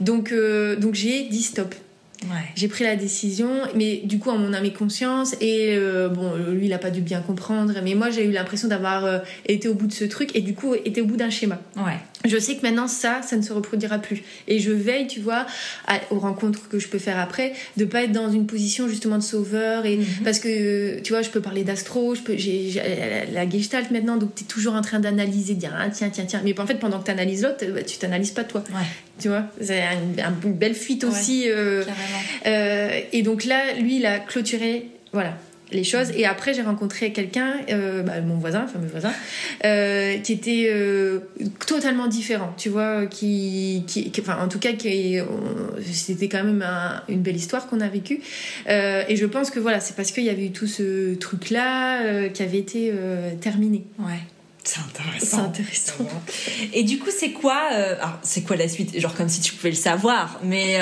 donc euh, donc j'ai dit stop J'ai pris la décision, mais du coup en mon âme et conscience. Et euh, bon, lui, il a pas dû bien comprendre, mais moi, j'ai eu l'impression d'avoir euh, été au bout de ce truc et du coup, été au bout d'un schéma. Ouais. Je sais que maintenant, ça, ça ne se reproduira plus. Et je veille, tu vois, aux rencontres que je peux faire après, de pas être dans une position justement de sauveur. Et, mhm. Parce que, tu vois, je peux parler d'astro, j'ai la gestalt maintenant, donc tu es toujours en train d'analyser, de dire, ah, tiens, tiens, tiens. Mais en fait, pendant que tu analyses l'autre, bah, tu t'analyses pas toi. Ouais. Tu vois, c'est une, belle fuite aussi. Euh, euh, et donc là, lui, il a clôturé, voilà, les choses. Et après, j'ai rencontré quelqu'un, euh, bah, mon voisin, fameux voisin, euh, qui était euh, totalement différent, tu vois, qui, qui, enfin, en tout cas, qui, c'était quand même une belle histoire qu'on a vécue. et je pense que voilà, c'est parce qu'il y avait eu tout ce truc-là qui avait été terminé. Ouais. C'est intéressant. C'est intéressant. Et du coup, c'est quoi Alors, c'est quoi la suite? Genre comme si tu pouvais le savoir, mais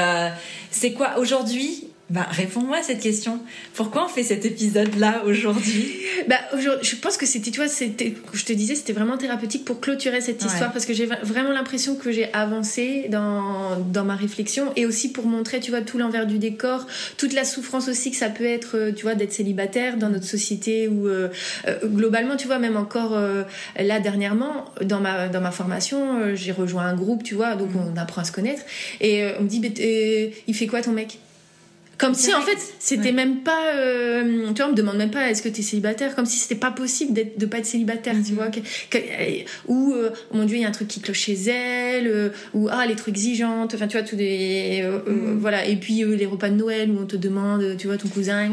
c'est quoi aujourd'hui bah, réponds-moi à cette question. Pourquoi on fait cet épisode-là aujourd'hui Bah, je pense que c'était, tu vois, c'était, je te disais, c'était vraiment thérapeutique pour clôturer cette histoire parce que j'ai vraiment l'impression que j'ai avancé dans, dans ma réflexion et aussi pour montrer, tu vois, tout l'envers du décor, toute la souffrance aussi que ça peut être, euh, tu vois, d'être célibataire dans notre société ou euh, euh, globalement, tu vois, même encore là dernièrement, dans ma, dans ma formation, j'ai rejoint un groupe, tu vois, donc mm. on apprend à se connaître et on me dit, il fait quoi ton mec? Comme si en fait c'était même pas euh, tu vois on me demande même pas est-ce que tu es célibataire? Comme si c'était pas possible d'être de pas être célibataire tu mhm. vois ou euh, oh mon dieu il y a un truc qui cloche chez elle euh, ou ah elle est trop exigeante enfin tu vois tous des mhm. voilà. Et puis les repas de Noël où on te demande tu vois ton cousin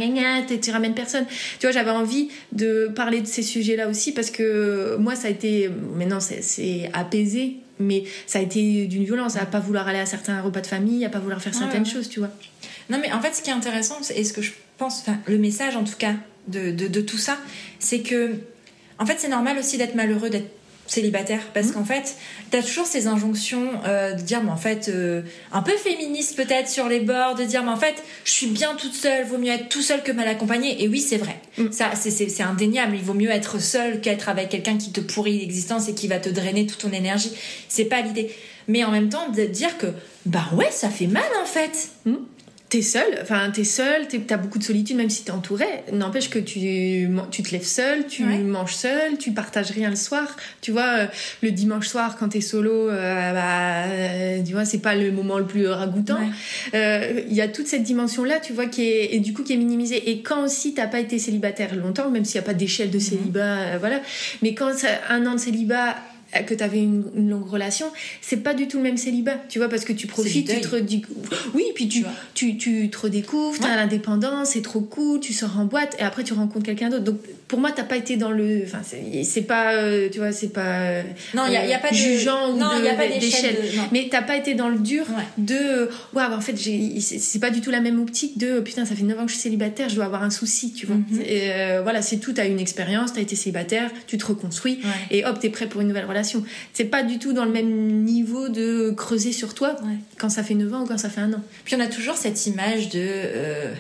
tu ramènes personne. Tu vois j'avais envie de parler de ces sujets là aussi parce que moi ça a été maintenant c'est apaisé mais ça a été d'une violence à pas vouloir aller à certains repas de famille à pas vouloir faire certaines choses tu vois non, mais en fait, ce qui est intéressant, et ce que je pense, enfin, le message en tout cas de, de, tout ça, c'est que, en fait, c'est normal aussi d'être malheureux, d'être célibataire parce mmh. qu'en fait t'as toujours ces injonctions euh, de dire mais en fait euh, un peu féministe peut-être sur les bords de dire mais en fait je suis bien toute seule vaut mieux être tout seul que mal accompagné et oui c'est vrai. Mmh. ça c'est indéniable. Il vaut mieux être seul qu'être avec quelqu'un qui te pourrit l'existence et qui va te drainer toute ton énergie. C'est pas l'idée. Mais en même temps de dire que bah ouais ça fait mal en fait. Mmh t'es seul, enfin t'es seul, t'as beaucoup de solitude même si t'es entouré. N'empêche que tu, tu te lèves seul, tu manges seul, tu partages rien le soir. Tu vois, euh, le dimanche soir quand t'es solo, euh, bah, euh, tu vois, c'est pas le moment le plus ragoûtant. Il y a toute cette dimension là, tu vois, qui est et du coup qui est minimisée. Et quand aussi t'as pas été célibataire longtemps, même s'il y a pas d'échelle de célibat, voilà. Mais quand un an de célibat que tu avais une, longue relation, c'est pas du tout le même célibat, tu vois, parce que tu profites, tu te oui, puis tu, tu, tu, te redécouvres, t'as l'indépendance, c'est trop cool, tu sors en boîte et après tu rencontres quelqu'un d'autre. Donc pour moi, t'as pas été dans le, enfin c'est pas, euh, tu vois, c'est pas non, il y, a pas de jugeant ou non, de, y a pas d'échelle, mais t'as pas été dans le dur de, waouh, en fait, c'est pas du tout la même optique de, putain, ça fait 9 ans que je suis célibataire, je dois avoir un souci, tu vois. Mhm. et, euh, voilà, c'est tout, t'as une expérience, t'as été célibataire, tu te reconstruis et hop, t'es prêt pour une nouvelle relation c'est pas du tout dans le même niveau de creuser sur toi quand ça fait 9 ans ou quand ça fait un an. Puis on a toujours cette image de. Euh,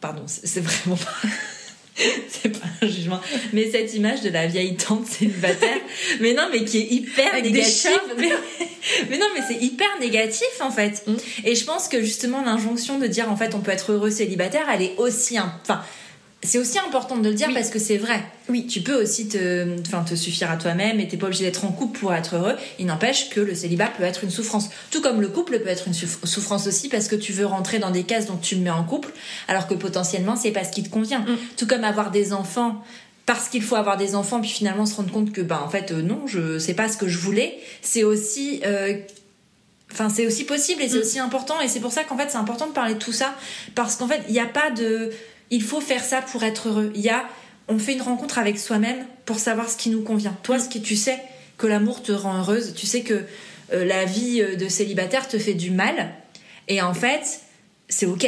pardon, c'est vraiment pas. c'est pas un jugement, mais cette image de la vieille tante célibataire, mais non, mais qui est hyper négative. Mais, mais, non, mais c'est hyper négatif en fait. Mm. Et je pense que justement l'injonction de dire en fait on peut être heureux célibataire, elle est aussi, enfin, c'est aussi important de le dire parce que c'est vrai. Oui. Tu peux aussi te, enfin, te suffire à toi-même et t'es pas obligé d'être en couple pour être heureux. Il n'empêche que le célibat peut être une souffrance. Tout comme le couple peut être une souffrance aussi parce que tu veux rentrer dans des cases dont tu me mets en couple alors que potentiellement c'est pas ce qui te convient. Mm. Tout comme avoir des enfants parce qu'il faut avoir des enfants puis finalement se rendre compte que bah en fait euh, non je sais pas ce que je voulais c'est aussi euh, Enfin, c'est aussi possible et c'est mm. aussi important et c'est pour ça qu'en fait c'est important de parler de tout ça parce qu'en fait il n'y a pas de il faut faire ça pour être heureux. Il y a, on fait une rencontre avec soi-même pour savoir ce qui nous convient. Toi, ce que tu sais que l'amour te rend heureuse, tu sais que euh, la vie euh, de célibataire te fait du mal, et en fait, c'est ok.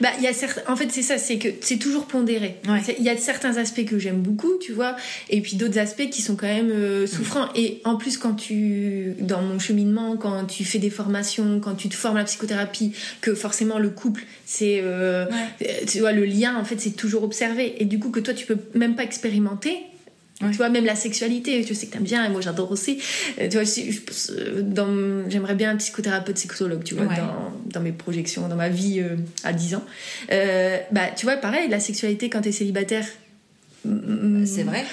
Bah, y a certes, en fait, c'est ça, c'est que c'est toujours pondéré. Il y a certains aspects que j'aime beaucoup, tu vois, et puis d'autres aspects qui sont quand même euh, souffrants. Et en plus, quand tu, dans mon cheminement, quand tu fais des formations, quand tu te formes à la psychothérapie, que forcément le couple, c'est, euh, tu vois, le lien, en fait, c'est toujours observé. Et du coup, que toi, tu peux même pas expérimenter, Tu vois, même la sexualité, je sais que t'aimes bien, et moi j'adore aussi. Euh, tu vois, euh, j'aimerais bien un psychothérapeute sexologue, tu vois, Ouais. dans, dans mes projections, dans ma vie euh, à 10 ans. Euh, bah, tu vois, pareil, la sexualité quand t'es célibataire. mm, C'est vrai.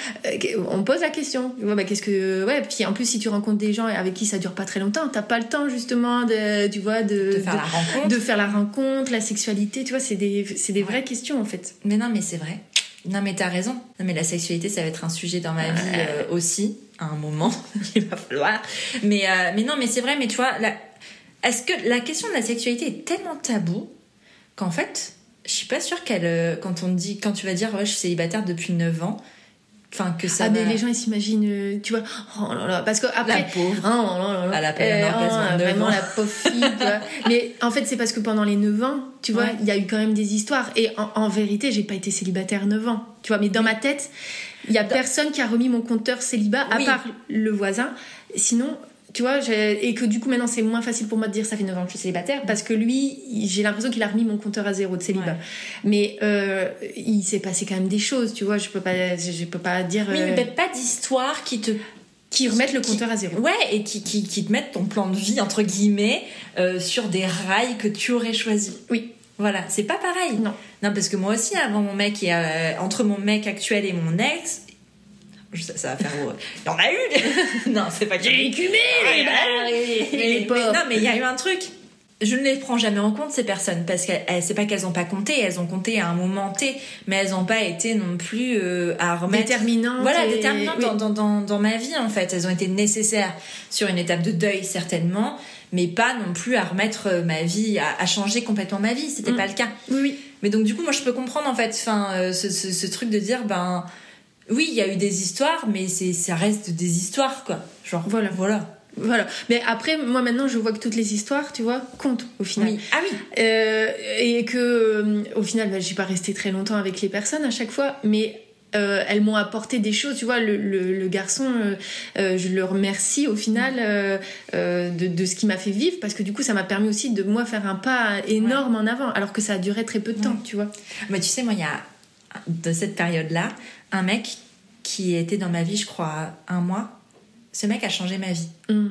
On pose la question. Tu vois, bah, qu'est-ce que. Ouais, puis en plus, si tu rencontres des gens avec qui ça dure pas très longtemps, t'as pas le temps justement de, tu vois, de, De faire la rencontre. de faire la rencontre, la sexualité, tu vois, c'est des, c'est des vraies Ouais. questions en fait. Mais non, mais c'est vrai. Non, mais t'as raison. Non, mais la sexualité, ça va être un sujet dans ma vie euh, aussi, à un moment. Il va falloir. Mais, euh, mais non, mais c'est vrai, mais tu vois, la... est-ce que la question de la sexualité est tellement taboue qu'en fait, je suis pas sûre qu'elle. euh, Quand on dit, quand tu vas dire, ouais, je suis célibataire depuis 9 ans, enfin, que ça. ah, mais les gens ils s'imaginent, euh, tu vois, oh là là, parce que La après. pauvre. Oh là là là. Elle a périmorgasme oh, à vraiment ans. la pauvre fille. Mais en fait, c'est parce que pendant les 9 ans, tu vois, Ouais. il y a eu quand même des histoires. Et en, en vérité, j'ai pas été célibataire 9 ans. Tu vois, mais dans ma tête, il y a personne qui a remis mon compteur célibat, à Oui. part le voisin. Sinon, tu vois, et que du coup, maintenant, c'est moins facile pour moi de dire ça fait 9 ans que je suis célibataire, parce que lui, j'ai l'impression qu'il a remis mon compteur à zéro de célibat. Ouais. Mais euh, il s'est passé quand même des choses, tu vois, je peux pas, je, peux pas dire. Oui, euh, mais pas d'histoire qui te qui remettent le compteur à zéro. Ouais, et qui, qui, qui te mettent ton plan de vie, entre guillemets, euh, sur des rails que tu aurais choisis. Oui. Voilà, c'est pas pareil. Non. Non, parce que moi aussi, avant mon mec, et, euh, entre mon mec actuel et mon ex, je- ça, ça va faire. Il y en a eu Non, c'est pas qu'il y en a eu. écumé les mais- Non, mais il y a eu un truc. Je ne les prends jamais en compte ces personnes parce que c'est pas qu'elles ont pas compté, elles ont compté à un moment T, mais elles ont pas été non plus euh, à remettre Déterminante. voilà, et- déterminantes oui. dans, dans, dans, dans ma vie en fait. Elles ont été nécessaires sur une étape de deuil certainement, mais pas non plus à remettre euh, ma vie, à, à changer complètement ma vie. C'était Mm. pas le cas. Oui, oui. Mais donc du coup, moi je peux comprendre en fait, enfin, euh, ce, ce, ce truc de dire ben oui, il y a eu des histoires, mais c'est ça reste des histoires quoi. Genre Voilà. voilà. Voilà. Mais après, moi maintenant, je vois que toutes les histoires, tu vois, comptent au final. Oui. Ah oui. Euh, et que, euh, au final, bah, j'ai pas resté très longtemps avec les personnes à chaque fois, mais euh, elles m'ont apporté des choses. Tu vois, le, le, le garçon, je le remercie au final de, de ce qui m'a fait vivre, parce que du coup, ça m'a permis aussi de moi faire un pas énorme en avant, alors que ça a duré très peu de temps, Ouais. tu vois. Mais tu sais, moi, il y a de cette période-là, un mec qui était dans ma vie, je crois, un mois. Ce mec a changé ma vie. Mm.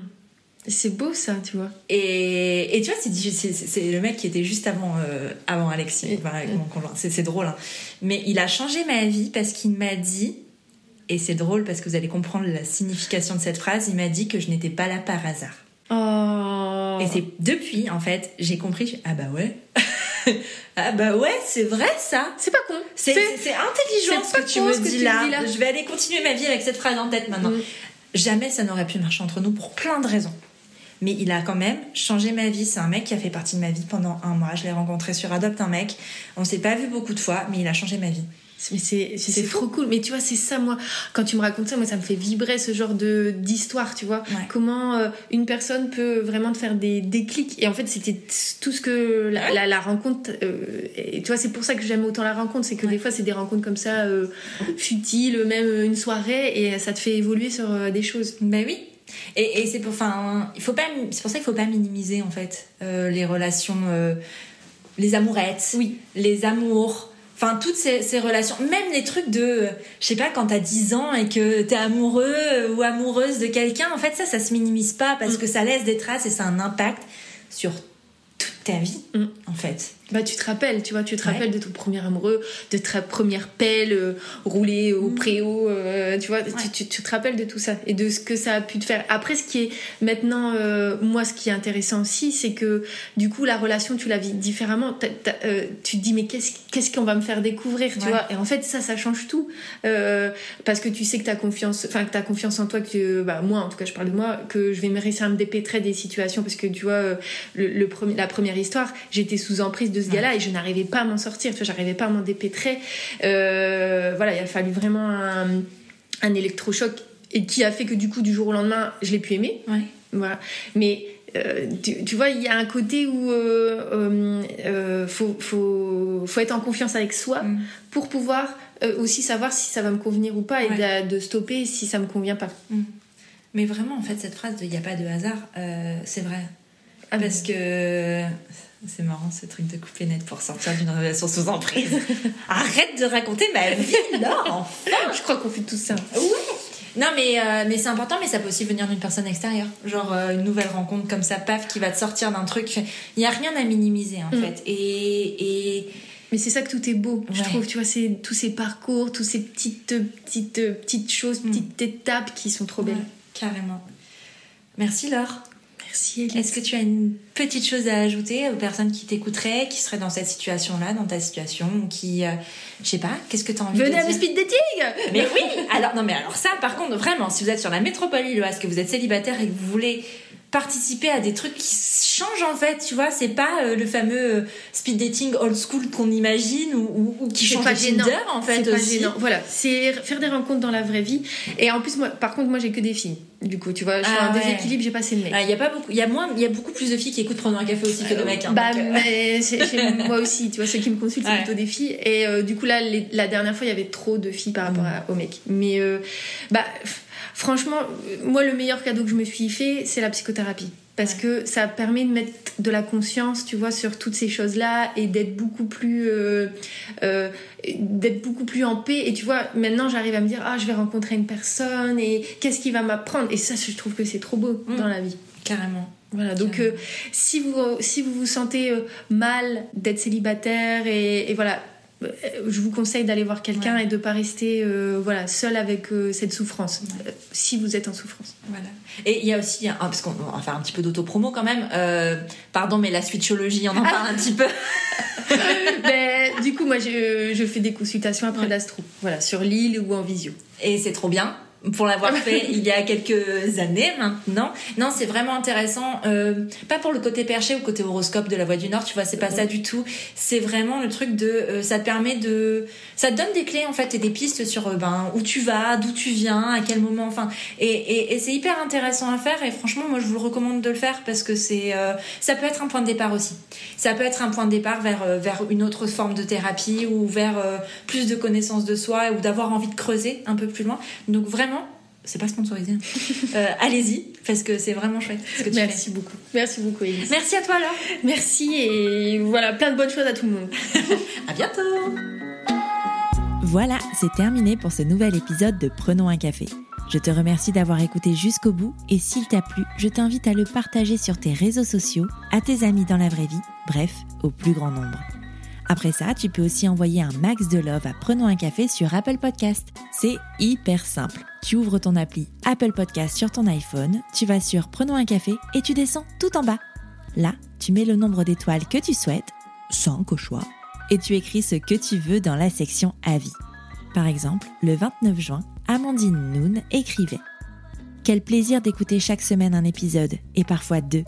C'est beau ça, tu vois. Et, et tu vois, c'est, c'est, c'est- c'est le mec qui était juste avant, euh, avant Alexis, enfin, c'est drôle. hein. Mais il a changé ma vie parce qu'il m'a dit, et c'est drôle parce que vous allez comprendre la signification de cette phrase, il m'a dit que je n'étais pas là par hasard. Oh. Et c'est depuis, en fait, j'ai compris, je- ah bah ouais. ah bah ouais, c'est vrai ça. C'est pas con. C'est, intelligent ce que tu me ce que dis tu là. dis là. Je vais aller continuer ma vie avec cette phrase en tête maintenant. Mm. Jamais ça n'aurait pu marcher entre nous pour plein de raisons. Mais il a quand même changé ma vie. C'est un mec qui a fait partie de ma vie pendant un mois. Je l'ai rencontré sur Adopt un mec. On s'est pas vu beaucoup de fois, mais il a changé ma vie. Mais c'est c'est trop cool. Mais tu vois, c'est ça, moi, quand tu me racontes ça, moi, ça me fait vibrer ce genre de d'histoire, tu vois. Ouais. Comment euh, une personne peut vraiment te faire des déclics. Et en fait, c'était tout ce que la, Ouais. la, la rencontre. euh, et tu vois, c'est pour ça que j'aime autant la rencontre. C'est que Ouais. des fois, c'est des rencontres comme ça, euh, futiles, même une soirée, et ça te fait évoluer sur euh, des choses. Ben oui. Et, et c'est pour, enfin, il faut pas, c'est pour ça qu'il faut pas minimiser en fait euh, les relations, euh, les amourettes, Oui. les amours. Enfin, toutes ces, ces relations, même les trucs de, euh, je sais pas, quand t'as 10 ans et que t'es amoureux euh, ou amoureuse de quelqu'un, en fait, ça, ça se minimise pas parce Mm. que ça laisse des traces et ça a un impact sur toute ta vie, Mm. en fait. Bah, tu te rappelles, tu vois, tu te Ouais. rappelles de ton premier amoureux, de ta première pelle euh, roulée au Mhm. préau, euh, tu vois, tu, tu- tu te rappelles de tout ça et de ce que ça a pu te faire. Après, ce qui est maintenant, euh, moi, ce qui est intéressant aussi, c'est que du coup, la relation, tu la vis différemment. Tu te dis, mais qu'est-ce qu'on va me faire découvrir, tu Ouais. vois? Et en fait, ça, ça change tout. Parce que tu sais que tu as confiance, enfin, que tu confiance en toi, que, bah, moi, en tout cas, je parle de moi, que je vais me réussir à me dépêtrer des situations parce que tu vois, le, le premier, la première histoire, j'étais sous emprise de ce gars-là et je n'arrivais pas à m'en sortir, tu vois, j'arrivais pas à m'en dépêtrer. Euh, voilà, il a fallu vraiment un, un électrochoc et qui a fait que du coup, du jour au lendemain, je l'ai pu aimer. Ouais. Voilà. Mais euh, tu, tu vois, il y a un côté où euh, euh, faut, faut, faut être en confiance avec soi Mm. pour pouvoir aussi savoir si ça va me convenir ou pas et Ouais. de, de stopper si ça me convient pas. Mais vraiment, en fait, cette phrase de il n'y a pas de hasard, c'est vrai. Ah, Parce que c'est marrant ce truc de couper net pour sortir d'une relation sous emprise. Arrête de raconter ma vie là, enfin. Je crois qu'on fait tout ça. Ouais, Non, mais, euh, mais c'est important, mais ça peut aussi venir d'une personne extérieure. Genre euh, une nouvelle rencontre comme ça, paf, qui va te sortir d'un truc. Il n'y a rien à minimiser, en Mm. fait. Et. et... Mais c'est ça que tout est beau, je trouve. Tu vois, c'est tous ces parcours, toutes ces petites, petites, petites choses, Mm. petites étapes qui sont trop belles. Ouais, carrément. Merci, Laure. Merci, Elise. Est-ce que tu as une petite chose à ajouter aux personnes qui t'écouteraient, qui seraient dans cette situation-là, dans ta situation, ou qui. euh, je sais pas, qu'est-ce que tu as envie Venez de à dire speed dating Mais oui Alors, non, mais alors ça, par contre, vraiment, si vous êtes sur la métropole lilloise, que vous êtes célibataire et que vous voulez participer à des trucs qui changent en fait, tu vois, c'est pas euh, le fameux euh, speed dating old school qu'on imagine ou, ou- ou qui change pas gênant. Tinder en fait C'est pas aussi. gênant. Voilà, c'est faire des rencontres dans la vraie vie. Et en plus, moi, par contre, moi, j'ai que des filles. Du coup, tu vois, je suis Ah un ouais. déséquilibre, j'ai pas assez de mecs. Ah, Il y a pas beaucoup, il y a moins, il y a beaucoup plus de filles qui écoutent prendre un café aussi que de mecs. hein, bah, donc, euh, mais c'est- chez moi aussi, tu vois, ceux qui me consultent, c'est Ouais. plutôt des filles. Et euh, du coup, là, les- la dernière fois, il y avait trop de filles par rapport Mm. à- aux mecs. Mais, bah, franchement, moi, le meilleur cadeau que je me suis fait, c'est la psychothérapie. Parce que ça permet de mettre de la conscience, tu vois, sur toutes ces choses-là et d'être beaucoup plus, euh, euh, d'être beaucoup plus en paix. Et tu vois, maintenant, j'arrive à me dire, ah, je vais rencontrer une personne et qu'est-ce qui va m'apprendre? Et ça, je trouve que c'est trop beau Mm. dans la vie. carrément. Voilà, donc euh, si, vous, si vous vous sentez euh, mal d'être célibataire et, et voilà, je vous conseille d'aller voir quelqu'un Ouais. et de pas rester euh, voilà, seul avec euh, cette souffrance, Ouais. euh, si vous êtes en souffrance. Voilà. Et il y a aussi, un, parce qu'on va faire un petit peu d'autopromo quand même. euh, pardon, mais la switchologie, on en parle un petit peu. Ben, du coup, moi, je, je fais des consultations après Ouais. l'astro, voilà, sur l'île ou en visio. Et c'est trop bien pour l'avoir fait il y a quelques années maintenant. Non, c'est vraiment intéressant. euh, pas pour le côté perché ou côté horoscope de la Voix du Nord, tu vois, c'est pas ça du tout. C'est vraiment le truc de, euh, ça te permet de, ça te donne des clés en fait et des pistes sur euh, ben où tu vas, d'où tu viens, à quel moment, enfin. Et, et, et c'est hyper intéressant à faire. Et franchement, moi, je vous recommande de le faire parce que c'est, ça peut être un point de départ aussi. Ça peut être un point de départ vers vers une autre forme de thérapie ou vers plus de connaissance de soi ou d'avoir envie de creuser un peu plus loin. Donc vraiment, c'est pas sponsorisé. hein. Euh, Allez-y parce que c'est vraiment chouette ce que tu Merci beaucoup. Merci beaucoup, Elise. Merci à toi alors. Merci et voilà, plein de bonnes choses à tout le monde. À bientôt. Voilà, c'est terminé pour ce nouvel épisode de Prenons un café. Je te remercie d'avoir écouté jusqu'au bout et s'il t'a plu, je t'invite à le partager sur tes réseaux sociaux, à tes amis dans la vraie vie, bref, au plus grand nombre. Après ça, tu peux aussi envoyer un max de love à Prenons un café sur Apple Podcast. C'est hyper simple. Tu ouvres ton appli Apple Podcast sur ton iPhone, tu vas sur Prenons un café et tu descends tout en bas. Là, tu mets le nombre d'étoiles que tu souhaites, 5 au choix, et tu écris ce que tu veux dans la section Avis. Par exemple, le 29 juin, Amandine Noon écrivait Quel plaisir d'écouter chaque semaine un épisode, et parfois deux.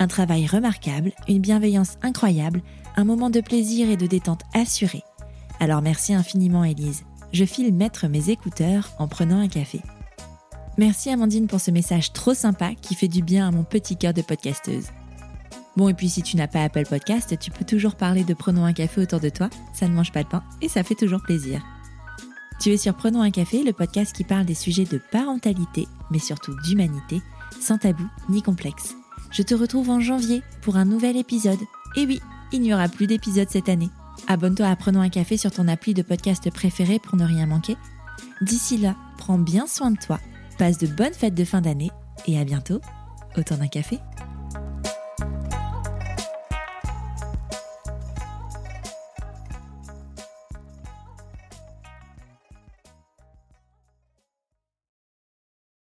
Un travail remarquable, une bienveillance incroyable, un moment de plaisir et de détente assuré. Alors merci infiniment Élise. Je file mettre mes écouteurs en prenant un café. Merci Amandine pour ce message trop sympa qui fait du bien à mon petit cœur de podcasteuse. Bon, et puis si tu n'as pas Apple Podcast, tu peux toujours parler de Prenons un café autour de toi, ça ne mange pas de pain et ça fait toujours plaisir. Tu es sur Prenons un café, le podcast qui parle des sujets de parentalité, mais surtout d'humanité, sans tabou ni complexe. Je te retrouve en janvier pour un nouvel épisode. Et oui, il n'y aura plus d'épisodes cette année. Abonne-toi à Prenons un café sur ton appli de podcast préféré pour ne rien manquer. D'ici là, prends bien soin de toi, passe de bonnes fêtes de fin d'année et à bientôt autour d'un café.